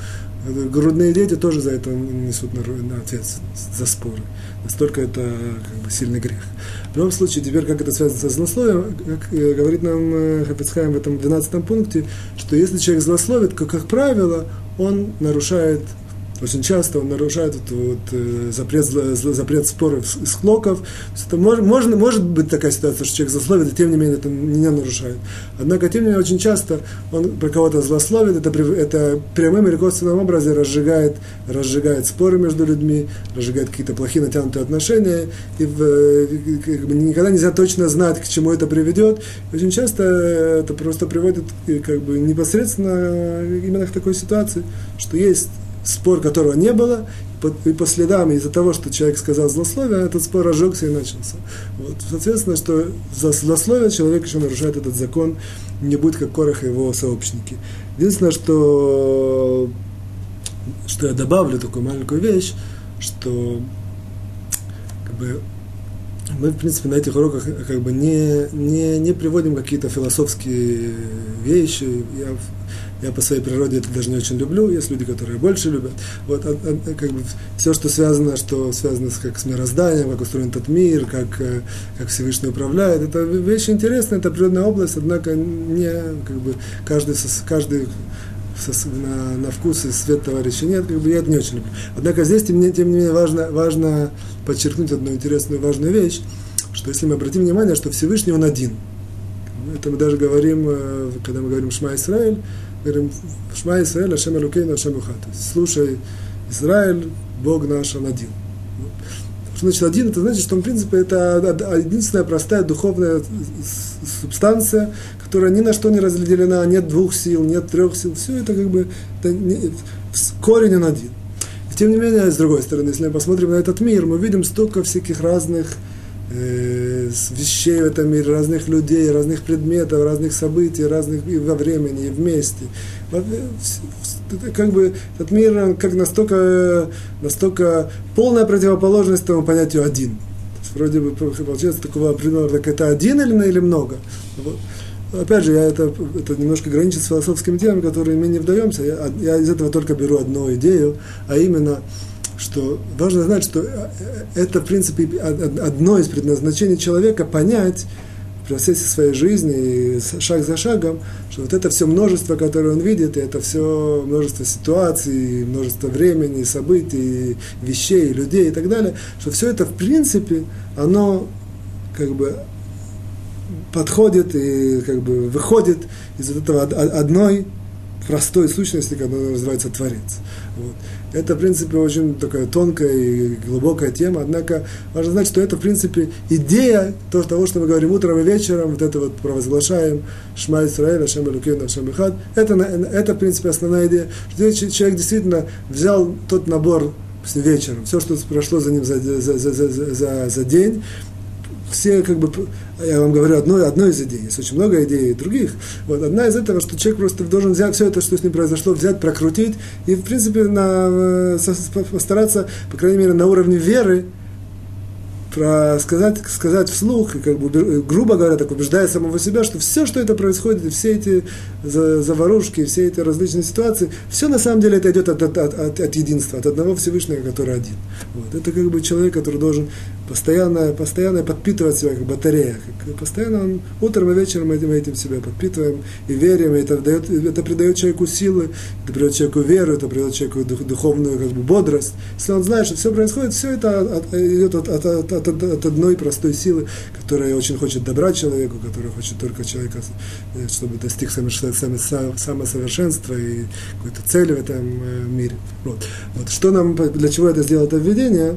грудные дети тоже за это несут на, на ответственность, за споры. Настолько это как бы, сильный грех. В любом случае, теперь как это связано со злословием, как э, говорит нам э, Хафицхайм в этом 12 пункте, что если человек злословит, то, как правило, он нарушает очень часто он нарушает вот, вот, э, запрет, запрет споров и склоков. Это мож, можно, может быть такая ситуация, что человек злословит, и тем не менее это не нарушает. Однако, тем не менее, очень часто он про кого-то злословит, это, это прямым или косвенным образом разжигает, разжигает споры между людьми, разжигает какие-то плохие натянутые отношения, и в, э, как бы, никогда нельзя точно знать, к чему это приведет. И очень часто это просто приводит как бы, непосредственно именно к такой ситуации, что есть спор которого не было, и по следам из-за того, что человек сказал злословие, этот спор разжегся и начался. Вот. Соответственно, что за злословие человек еще нарушает этот закон, не будет как Корах и его сообщники. Единственное, что, что я добавлю такую маленькую вещь, что как бы, мы, в принципе, на этих уроках как бы не, не, не приводим какие-то философские вещи. Я я по своей природе это даже не очень люблю, есть люди, которые больше любят. Вот, а, а, как бы, все, что связано, что связано с, как с мирозданием, как устроен этот мир, как, э, как Всевышний управляет, это вещь интересная, это природная область, однако не, как бы, каждый, каждый на, на вкус и свет товарища нет, как бы я это не очень люблю. Однако здесь, тем не, тем не менее, важно, важно подчеркнуть одну интересную, важную вещь, что если мы обратим внимание, что Всевышний Он один. Это мы даже говорим, э, когда мы говорим Шма Исраиль, говорим, Шма Исраэль, Ашем Элукейн, Ашем Ухат. Слушай, Израиль, Бог наш, Он один. Что значит один? Это значит, что, в принципе, это единственная простая духовная субстанция, которая ни на что не разделена, нет двух сил, нет трех сил. Все это как бы это не, корень он один. И тем не менее, с другой стороны, если мы посмотрим на этот мир, мы видим столько всяких разных э, вещей в этом мире, разных людей, разных предметов, разных событий, разных и во времени, и вместе. Как бы этот мир как настолько, настолько полная противоположность тому понятию один. Вроде бы получается такого определенного, так это один или, или много. Вот. Опять же, я это, это немножко граничит с философскими темами, которые мы не вдаемся. Я, я из этого только беру одну идею, а именно – что важно знать, что э, э, это, в принципе, одно из предназначений человека понять в процессе своей жизни, шаг за шагом, что вот это все множество, которое он видит, и это все множество ситуаций, множество времени, событий, вещей, людей и так далее, что все это, в принципе, оно как бы подходит и как бы выходит из этого одной простой сущности, которая называется Творец. Вот. Это, в принципе, очень такая тонкая и глубокая тема, однако важно знать, что это, в принципе, идея то, того, что мы говорим утром и вечером, вот это вот провозглашаем Шма Исраэль, Ашем Элукин, Ашем Ихад, это, это, в принципе, основная идея, что человек действительно взял тот набор вечером, все, что прошло за ним за, за, за, за, за, день, все как бы, я вам говорю, одно, одно из идей, есть очень много идей других. Вот, одна из этого, что человек просто должен взять все это, что с ним произошло, взять, прокрутить и, в принципе, на, э, постараться, по крайней мере, на уровне веры, сказать, сказать вслух, и как бы, грубо говоря, так убеждая самого себя, что все, что это происходит, все эти заварушки, все эти различные ситуации, все на самом деле это идет от, от, от, от единства, от одного Всевышнего, который один. Вот. Это как бы человек, который должен постоянно, постоянно подпитывать себя, как батарея. Как постоянно он, утром и вечером этим, этим себя подпитываем и верим, и это, дает, это придает человеку силы, это придает человеку веру, это придает человеку дух, духовную как бы, бодрость. Если он знает, что все происходит, все это от, идет от, от, от, от, от одной простой силы, которая очень хочет добра человеку, которая хочет только человека, э, чтобы достиг самосовершенства и какой-то цели в этом э, мире. Вот. Вот. Что нам, для чего это сделало это введение?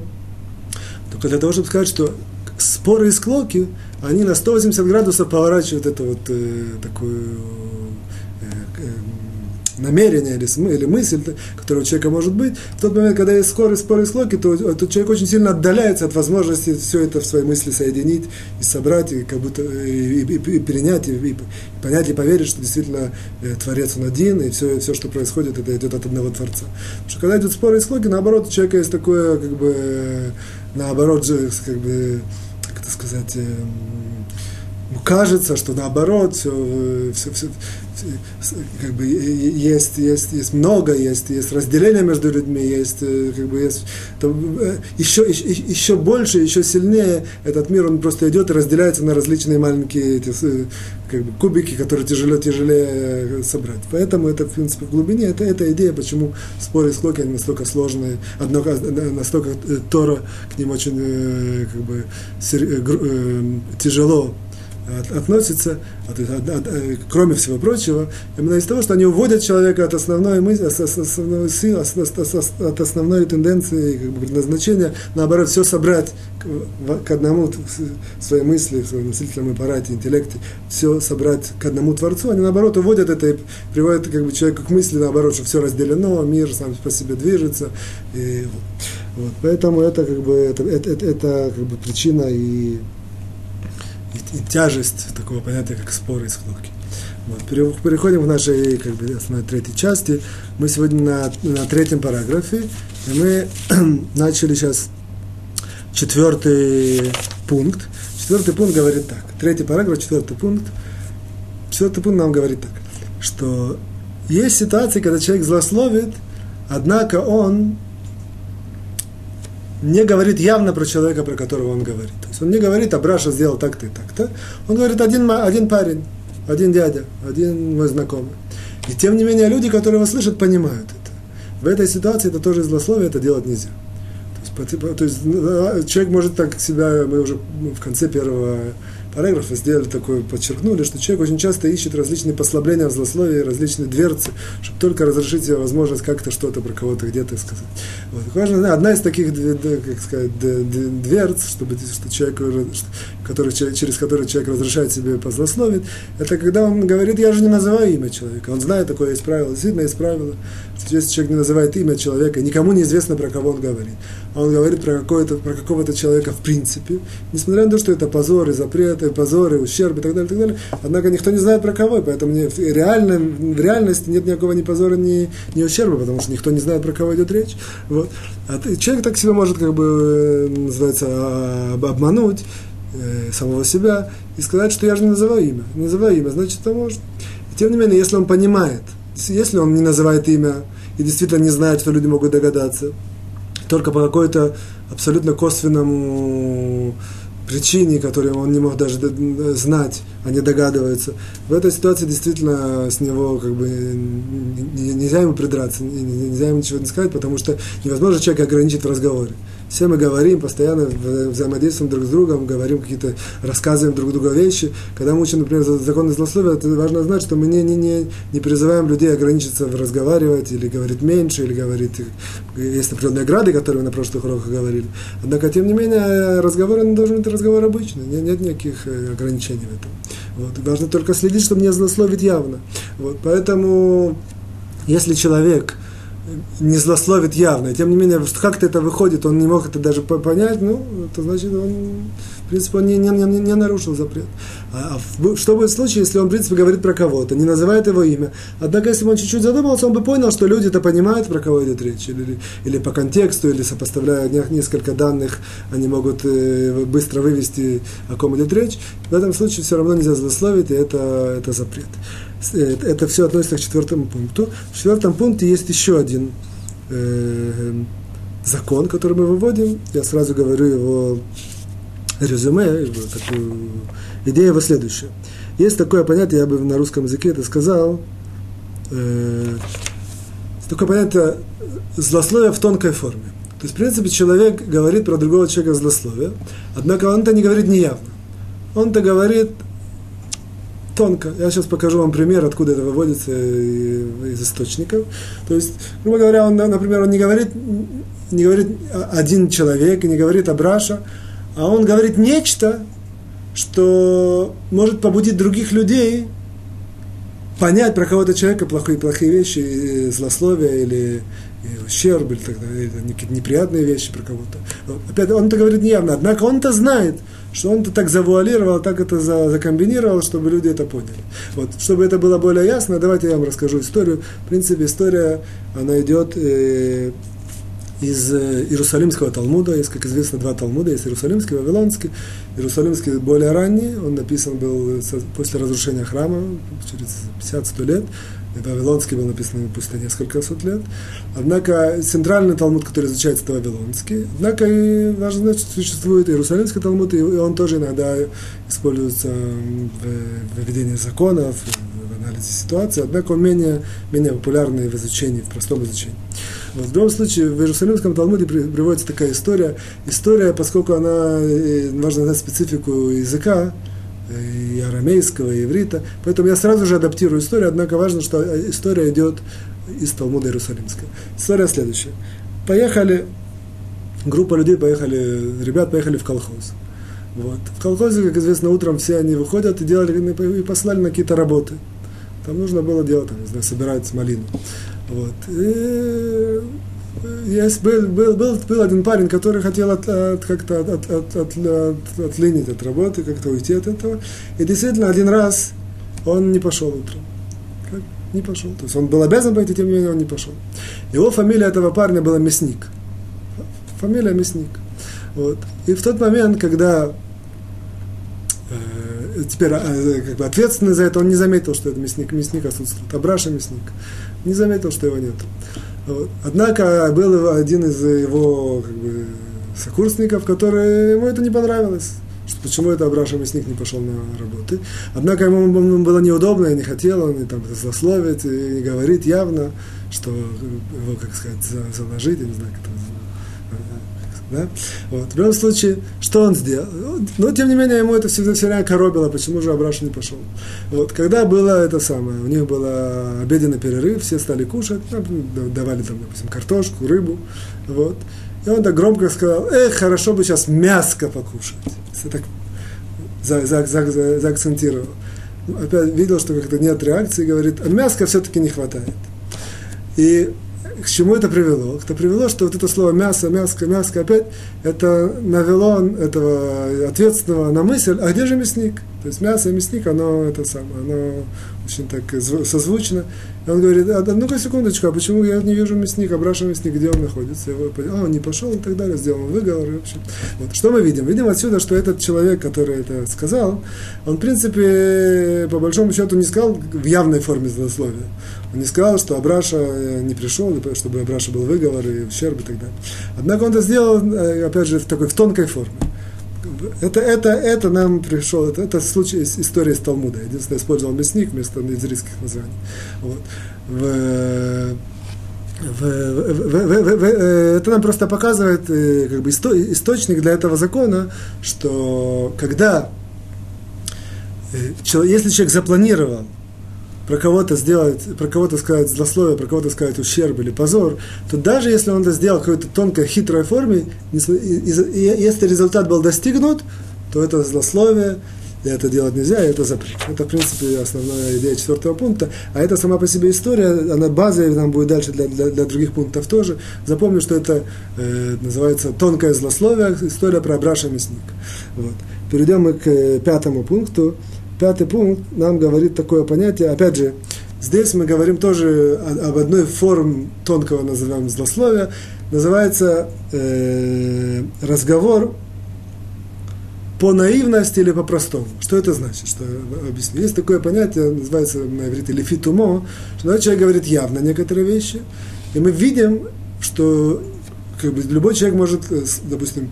Только для того, чтобы сказать, что споры и склоки, они на 180 градусов поворачивают эту вот э, такую э, э, намерение или, или мысль, которая у человека может быть, в тот момент, когда есть скорость, споры и склоки, то, то человек очень сильно отдаляется от возможности все это в своей мысли соединить и собрать, и как будто и, и, и перенять, и, и понять, и поверить, что действительно э, Творец он один, и все, все, что происходит, это идет от одного Творца. Потому что когда идут споры и склоки, наоборот, у человека есть такое, как бы, наоборот, как бы, как это сказать, э, кажется, что наоборот, все, все, все, как бы есть, есть, есть много, есть, есть разделение между людьми, есть, э, как бы есть, то, еще, еще, еще больше, еще сильнее этот мир, он просто идет и разделяется на различные маленькие эти, э, как бы, кубики, которые тяжелее, тяжелее э, собрать. Поэтому это, в принципе, в глубине, это, это идея, почему споры и склоки, настолько сложные, однако, настолько Тора к ним очень как бы, тяжело относится, от, от, от, э, кроме всего прочего, именно из того, что они уводят человека от основной мысли, от основной, силы, от основной тенденции, как бы, предназначения, наоборот, все собрать к, к одному своей мысли, в своем мыслительном аппарате, интеллекте, все собрать к одному Творцу, они, наоборот, уводят это и приводят как бы, человека к мысли, наоборот, что все разделено, мир сам по себе движется. И, вот. Поэтому это, как бы, это, это, это, это как бы, причина и и, тяжесть такого понятия, как споры и схлопки. Вот. Переходим в нашей как бы, основной третьей части. Мы сегодня на, на третьем параграфе, и мы начали сейчас четвертый пункт. Четвертый пункт говорит так. Третий параграф, четвертый пункт. Четвертый пункт нам говорит так, что есть ситуации, когда человек злословит, однако он не говорит явно про человека, про которого он говорит. То есть он не говорит, а Браша сделал так-то и так-то. Он говорит, один, один парень, один дядя, один мой знакомый. И тем не менее люди, которые его слышат, понимают это. В этой ситуации это тоже злословие, это делать нельзя. То есть, то есть человек может так себя, мы уже в конце первого параграфа сделали такое, подчеркнули, что человек очень часто ищет различные послабления в злословии, различные дверцы, чтобы только разрешить себе возможность как-то что-то про кого-то где-то сказать. Вот. Важно, одна из таких, как сказать, дверц, чтобы что человек, который, через который человек разрешает себе позлословить, это когда он говорит, я же не называю имя человека. Он знает, такое есть правило, действительно есть правило, если человек не называет имя человека, никому не известно, про кого он говорит. А он говорит про, про какого-то человека в принципе, несмотря на то, что это позор и запрет, и позор, и ущерб, и так далее, и так далее. Однако никто не знает про кого, поэтому в, реально, в реальности нет никакого ни позора, ни, ни ущерба, потому что никто не знает, про кого идет речь. Вот. А человек так себя может, как бы, э, называется, а, обмануть, э, самого себя и сказать, что я же не называю имя. Не называю имя, значит, это может. И тем не менее, если он понимает, если он не называет имя и действительно не знает, что люди могут догадаться, только по какой-то абсолютно косвенному причине, которую он не мог даже знать, а не догадывается. В этой ситуации действительно с него как бы нельзя ему придраться, нельзя ему ничего не сказать, потому что невозможно человека ограничить в разговоре. Все мы говорим, постоянно взаимодействуем друг с другом, говорим какие-то, рассказываем друг другу вещи. Когда мы учим, например, законы злословия, это важно знать, что мы не, не, не, не призываем людей ограничиться в разговаривать, или говорить меньше, или говорить... Есть определенные грады, которые мы на прошлых уроках говорили. Однако, тем не менее, разговор не должен быть разговор обычный. Нет, нет никаких э, ограничений в этом. Вот. Важно только следить, чтобы не злословить явно. Вот. Поэтому, если человек не злословит явно. Тем не менее, как-то это выходит, он не мог это даже понять, ну, это значит, он, в принципе, он не, не, не, не нарушил запрет. А, а что будет в случае, если он, в принципе, говорит про кого-то, не называет его имя? Однако, если бы он чуть-чуть задумался, он бы понял, что люди это понимают, про кого идет речь, или, или по контексту, или сопоставляя несколько данных, они могут э, быстро вывести, о ком идет речь. В этом случае все равно нельзя злословить, и это, это запрет. Э, это все относится к четвертому пункту. В четвертом пункте есть еще один э, закон, который мы выводим. Я сразу говорю его резюме, такую, идея его следующая. Есть такое понятие, я бы на русском языке это сказал, э, такое понятие злословия в тонкой форме. То есть, в принципе, человек говорит про другого человека злословие, однако он это не говорит неявно. Он это говорит тонко. Я сейчас покажу вам пример, откуда это выводится из источников. То есть, грубо говоря, он, например, он не говорит, не говорит один человек, не говорит Абраша, а он говорит нечто, что может побудить других людей понять про кого-то человека плохие, плохие вещи, злословия или и ущерб, или, так далее, какие-то неприятные вещи про кого-то. Опять, он это говорит неявно, однако он-то знает, что он-то так завуалировал, так это за, закомбинировал, чтобы люди это поняли. Вот. Чтобы это было более ясно, давайте я вам расскажу историю. В принципе, история, она идет э, из э, Иерусалимского Талмуда. Есть, как известно, два Талмуда. Есть Иерусалимский, Вавилонский. Иерусалимский более ранний, он написан был после разрушения храма, через 50-100 лет. Вавилонский был написан после несколько сот лет. Однако центральный Талмуд, который изучается, это Вавилонский. Однако и важно знать, что существует Иерусалимский Талмуд, и он тоже иногда используется в введении законов, в анализе ситуации, однако он менее, менее популярный в изучении, в простом изучении. В любом случае, в Иерусалимском Талмуде приводится такая история. История, поскольку она, э, важно знать специфику языка, и арамейского, и иврита. Поэтому я сразу же адаптирую историю, однако важно, что история идет из Талмуда Иерусалимского. История следующая. Поехали, группа людей поехали, ребят поехали в колхоз. Вот. В колхозе, как известно, утром все они выходят и делали и послали на какие-то работы. Там нужно было делать, там, не знаю, собирать малину. Вот. И есть, был, был, был, был один парень, который хотел от, от, как-то от, от, от, от, от, отлинить от работы, как-то уйти от этого. И действительно, один раз он не пошел утром. Как? Не пошел. То есть он был обязан пойти, тем не менее он не пошел. Его фамилия этого парня была Мясник. Фамилия Мясник. Вот. И в тот момент, когда э, теперь э, как бы ответственный за это, он не заметил, что это мясник, мясник отсутствует. Абраша мясник. Не заметил, что его нет. Вот. Однако был один из его как бы, сокурсников, который ему это не понравилось. Что, почему это Абраша Мясник не пошел на работу. Однако ему было неудобно, и не хотел он и там злословить, и не говорить явно, что его, как сказать, заложить, я не знаю, как это да? Вот. В любом случае, что он сделал? Но, тем не менее, ему это всегда все время коробило, почему же Абраша не пошел. Вот. Когда было это самое, у них был обеденный перерыв, все стали кушать, ну, давали там, допустим, картошку, рыбу, вот. И он так громко сказал, эх, хорошо бы сейчас мяско покушать. Все так за, за, за, за, заакцентировал. Опять видел, что как-то нет реакции, говорит, а мяска все-таки не хватает. И к чему это привело? Это привело, что вот это слово мясо, мяско, мяско, опять это навело этого ответственного на мысль, а где же мясник? То есть мясо и мясник, оно это самое, оно очень так созвучно. И он говорит, а, ну-ка секундочку, а почему я не вижу мясника, Браша мясник, где он находится? Его, а, он не пошел и так далее, сделал выговор. В общем. Вот. Что мы видим? Видим отсюда, что этот человек, который это сказал, он, в принципе, по большому счету не сказал в явной форме злословия. Он не сказал, что Абраша э, не пришел, чтобы Абраша был выговор и ущерб и так далее. Однако он это сделал, э, опять же, в такой в тонкой форме. Это, это, это нам пришел, это, это случай, история из Талмуда. Единственное, использовал мясник вместо еврейских названий. Вот. В, в, в, в, в, это нам просто показывает как бы, источник для этого закона, что когда если человек запланировал про кого-то сделать, про кого-то сказать злословие, про кого-то сказать ущерб или позор, то даже если он это сделал в какой-то тонкой, хитрой форме, если результат был достигнут, то это злословие, и это делать нельзя, и это запрет. Это, в принципе, основная идея четвертого пункта. А это сама по себе история, она базовая, нам будет дальше для, для, для других пунктов тоже. Запомню, что это э, называется тонкое злословие, история про Абраша Мясник. Вот. Перейдем мы к э, пятому пункту. Пятый пункт нам говорит такое понятие, опять же, здесь мы говорим тоже об одной форме тонкого, назовем, злословия, называется э, разговор по наивности или по-простому. Что это значит? Что, объясню. Есть такое понятие, называется на иврите лефитумо, что человек говорит явно некоторые вещи, и мы видим, что как бы, любой человек может, э, допустим,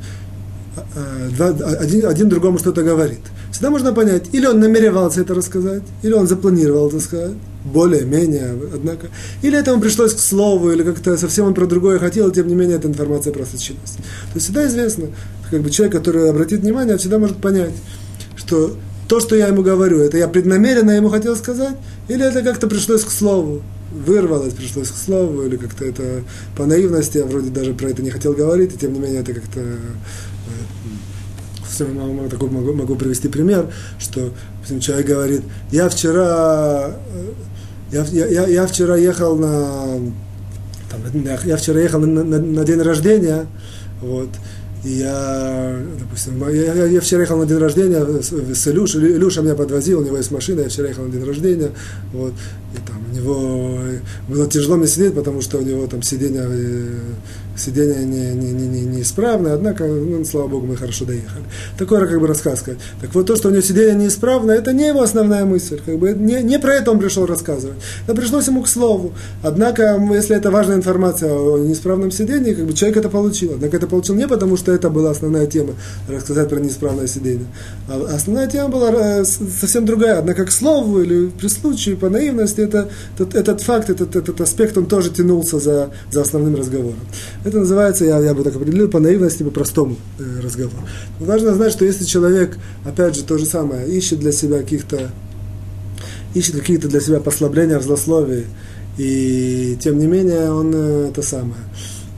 а, один, один другому что-то говорит. Всегда можно понять, или он намеревался это рассказать, или он запланировал это сказать, более-менее, однако. Или этому пришлось к слову, или как-то совсем он про другое хотел, и тем не менее эта информация просочилась. То есть всегда известно, как бы человек, который обратит внимание, всегда может понять, что то, что я ему говорю, это я преднамеренно ему хотел сказать, или это как-то пришлось к слову, вырвалось, пришлось к слову, или как-то это по наивности, я вроде даже про это не хотел говорить, и тем не менее это как-то такой могу, могу привести пример, что человек говорит, я вчера, я, я, я вчера ехал на, там, я вчера ехал на, на, на день рождения, вот, и я, допустим, я, я вчера ехал на день рождения с, с Илюшей, Илюша меня подвозил, у него есть машина, я вчера ехал на день рождения, вот, и там у него было тяжело мне сидеть, потому что у него там сиденье, сиденье не, не, не, не, неисправное, однако, ну, слава богу, мы хорошо доехали. Такой как бы рассказ. Так вот, то, что у него сиденье неисправное, это не его основная мысль, как бы не, не про это он пришел рассказывать. Это пришлось ему к слову. Однако, если это важная информация о неисправном сидении, как бы человек это получил. Однако это получил не потому, что это была основная тема, рассказать про неисправное сиденье. А основная тема была э, совсем другая. Однако к слову или при случае, по наивности, это, этот, этот факт, этот, этот аспект, он тоже тянулся за, за основным разговором. Это называется, я, я бы так определил, по наивности, по простому э, разговору. важно знать, что если человек, опять же, то же самое, ищет для себя каких-то ищет какие-то для себя послабления в злословии, и тем не менее он э, это самое.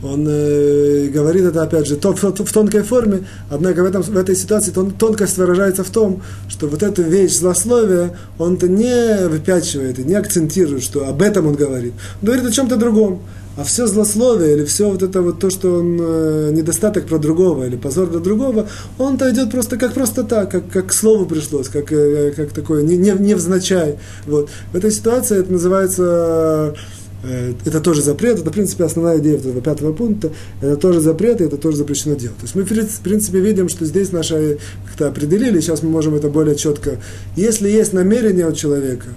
Он э, говорит это, опять же, то, в, в тонкой форме, однако в, этом, в этой ситуации тон, тонкость выражается в том, что вот эту вещь злословия он-то не выпячивает и не акцентирует, что об этом он говорит. Он говорит о чем-то другом. А все злословие или все вот это вот то, что он э, недостаток про другого или позор для другого, он-то идет просто как просто так, как, как к слову пришлось, как, э, как такое, не, не, невзначай. Вот. В этой ситуации это называется э, это тоже запрет, это, в принципе, основная идея этого пятого пункта, это тоже запрет, и это тоже запрещено делать. То есть мы, в принципе, видим, что здесь наши как-то определили, сейчас мы можем это более четко. Если есть намерение у человека,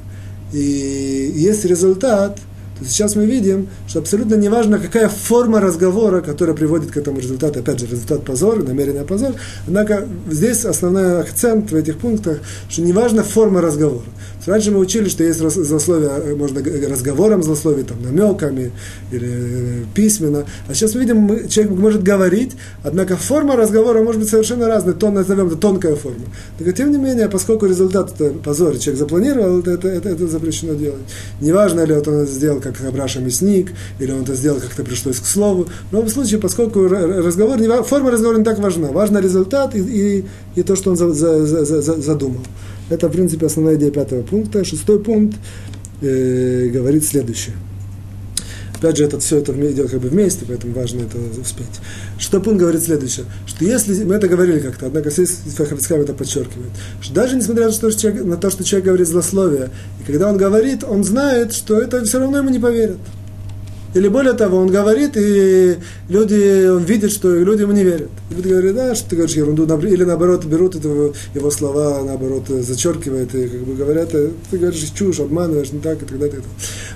и есть результат – сейчас мы видим, что абсолютно неважно, какая форма разговора, которая приводит к этому результату, опять же, результат позор, намерение позор, однако здесь основной акцент в этих пунктах, что неважно форма разговора. Раньше мы учили, что есть злословие, э, можно разговором злословить, там, намеками или э, письменно. А сейчас мы видим, человек может говорить, однако форма разговора может быть совершенно разная, тон, назовем это тонкая форма. Так, тем не менее, поскольку результат это позор, человек запланировал, это, это, это, это запрещено делать. Неважно ли вот он это сделал как Абраша Мясник, или он это сделал как-то пришлось к слову. В любом случае, поскольку разговор, форма разговора не так важна, важен результат и, и, и то, что он за, за, за, за, задумал. Это, в принципе, основная идея пятого пункта. Шестой пункт э, говорит следующее. Опять же, это все это идет как бы вместе, поэтому важно это успеть. Шестой пункт говорит следующее, что если, мы это говорили как-то, однако здесь Фахавицкам это подчеркивает, что даже несмотря на то, что человек, на то, что человек говорит злословие, и когда он говорит, он знает, что это все равно ему не поверят. Или более того, он говорит, и люди, он видит, что люди ему не верят. И люди говорят, да, что ты говоришь ерунду, или наоборот берут это, его слова, наоборот, зачеркивают, и как бы говорят, ты говоришь чушь, обманываешь, не так, и так далее.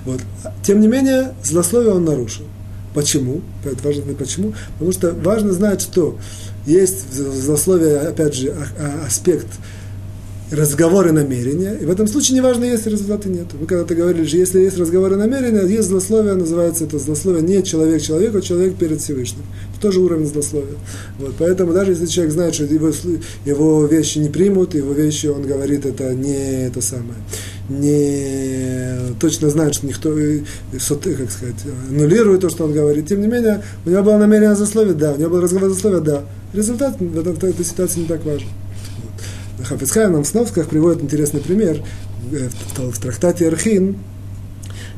Вот. Тем не менее, злословие он нарушил. Почему? Это важно знать почему. Потому что важно знать, что есть в злословии, опять же, а, а, аспект разговоры намерения, и в этом случае неважно, есть результаты нет. Вы когда-то говорили, что если есть разговоры намерения, есть злословие, называется это злословие не человек человеку, а человек перед Всевышним. Это тоже уровень злословия. Вот, поэтому даже если человек знает, что его, его вещи не примут, его вещи, он говорит, это не это самое, не точно знает, что никто, э, как сказать, аннулирует то, что он говорит. Тем не менее, у него было намерение злословить, да, у него был разговор злословия, да. Результат в этой ситуации не так важен. Хафицхай нам в Сновсках приводит интересный пример. Э, в, трактате Архин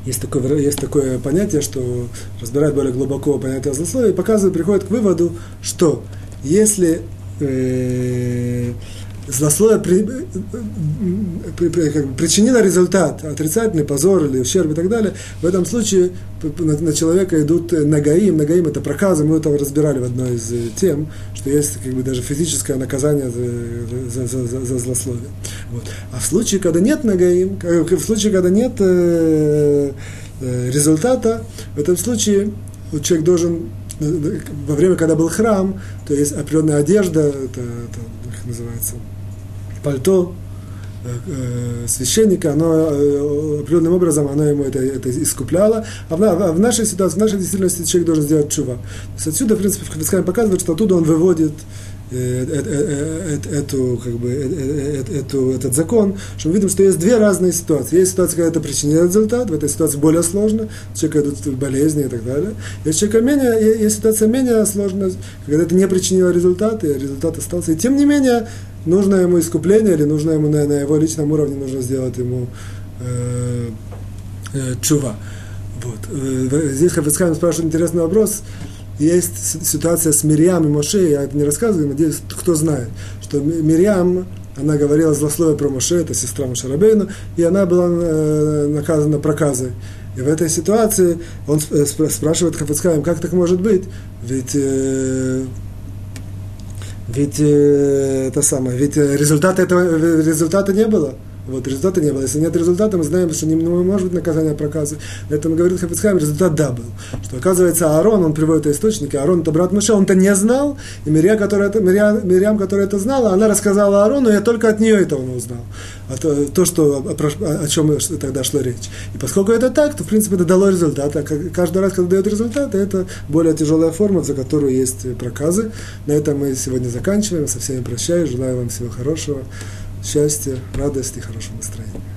есть такое, есть такое понятие, что разбирает более глубоко понятие злословия, и показывает, приходит к выводу, что если э, злословие при, при, при, как бы причинило результат, отрицательный позор или ущерб и так далее, в этом случае на, на человека идут нагаим, нагаим это проказы, мы это разбирали в одной из э, тем, что есть как бы даже физическое наказание за, за, за, за злословие. Вот. А в случае, когда нет нагаим, в случае, когда нет э, э, результата, в этом случае человек должен э, во время, когда был храм, то есть определенная одежда, это, это как называется, пальто э, э, священника, оно э, определенным образом оно ему это, это искупляло. А в, а в нашей ситуации, в нашей действительности человек должен сделать чува. То есть отсюда, в принципе, Хабискайм показывает, что оттуда он выводит эту, как бы, эту, этот закон, что мы видим, что есть две разные ситуации. Есть ситуация, когда это причинило результат, в этой ситуации более сложно, у человека идут болезни и так далее. Есть, человека менее, есть ситуация менее сложная, когда это не причинило результат, и результат остался. И тем не менее, нужно ему искупление, или нужно ему на, на его личном уровне нужно сделать ему э, э, чува. Вот. Э, здесь Хафицхайм спрашивает интересный вопрос. Есть ситуация с Мирьям и Моше, я это не рассказываю, надеюсь, кто знает, что Мирьям, она говорила злословие про Моше, это сестра Моше Рабейну, и она была э, наказана проказой. И в этой ситуации он э, спрашивает Хафицхайм, как так может быть? Ведь э, ведь э, это самое, ведь результата этого результата не было. Вот, результата не было. Если нет результата, мы знаем, что не, не может быть наказание проказы. Поэтому говорит Хафицхайм, результат да был. Что оказывается Аарон, он приводит источники, Аарон это брат Муше, он это не знал, и Мирья, которая это, Мирья, Мирьям, которая это знала, она рассказала Аарону, и я только от нее это он узнал. А то, то что, о, о чем тогда шла речь. И поскольку это так, то, в принципе, это дало результат. А каждый раз, когда дает результат, это более тяжелая форма, за которую есть проказы. На этом мы сегодня заканчиваем. Со всеми прощаюсь. Желаю вам всего хорошего счастья, радости и хорошего настроения.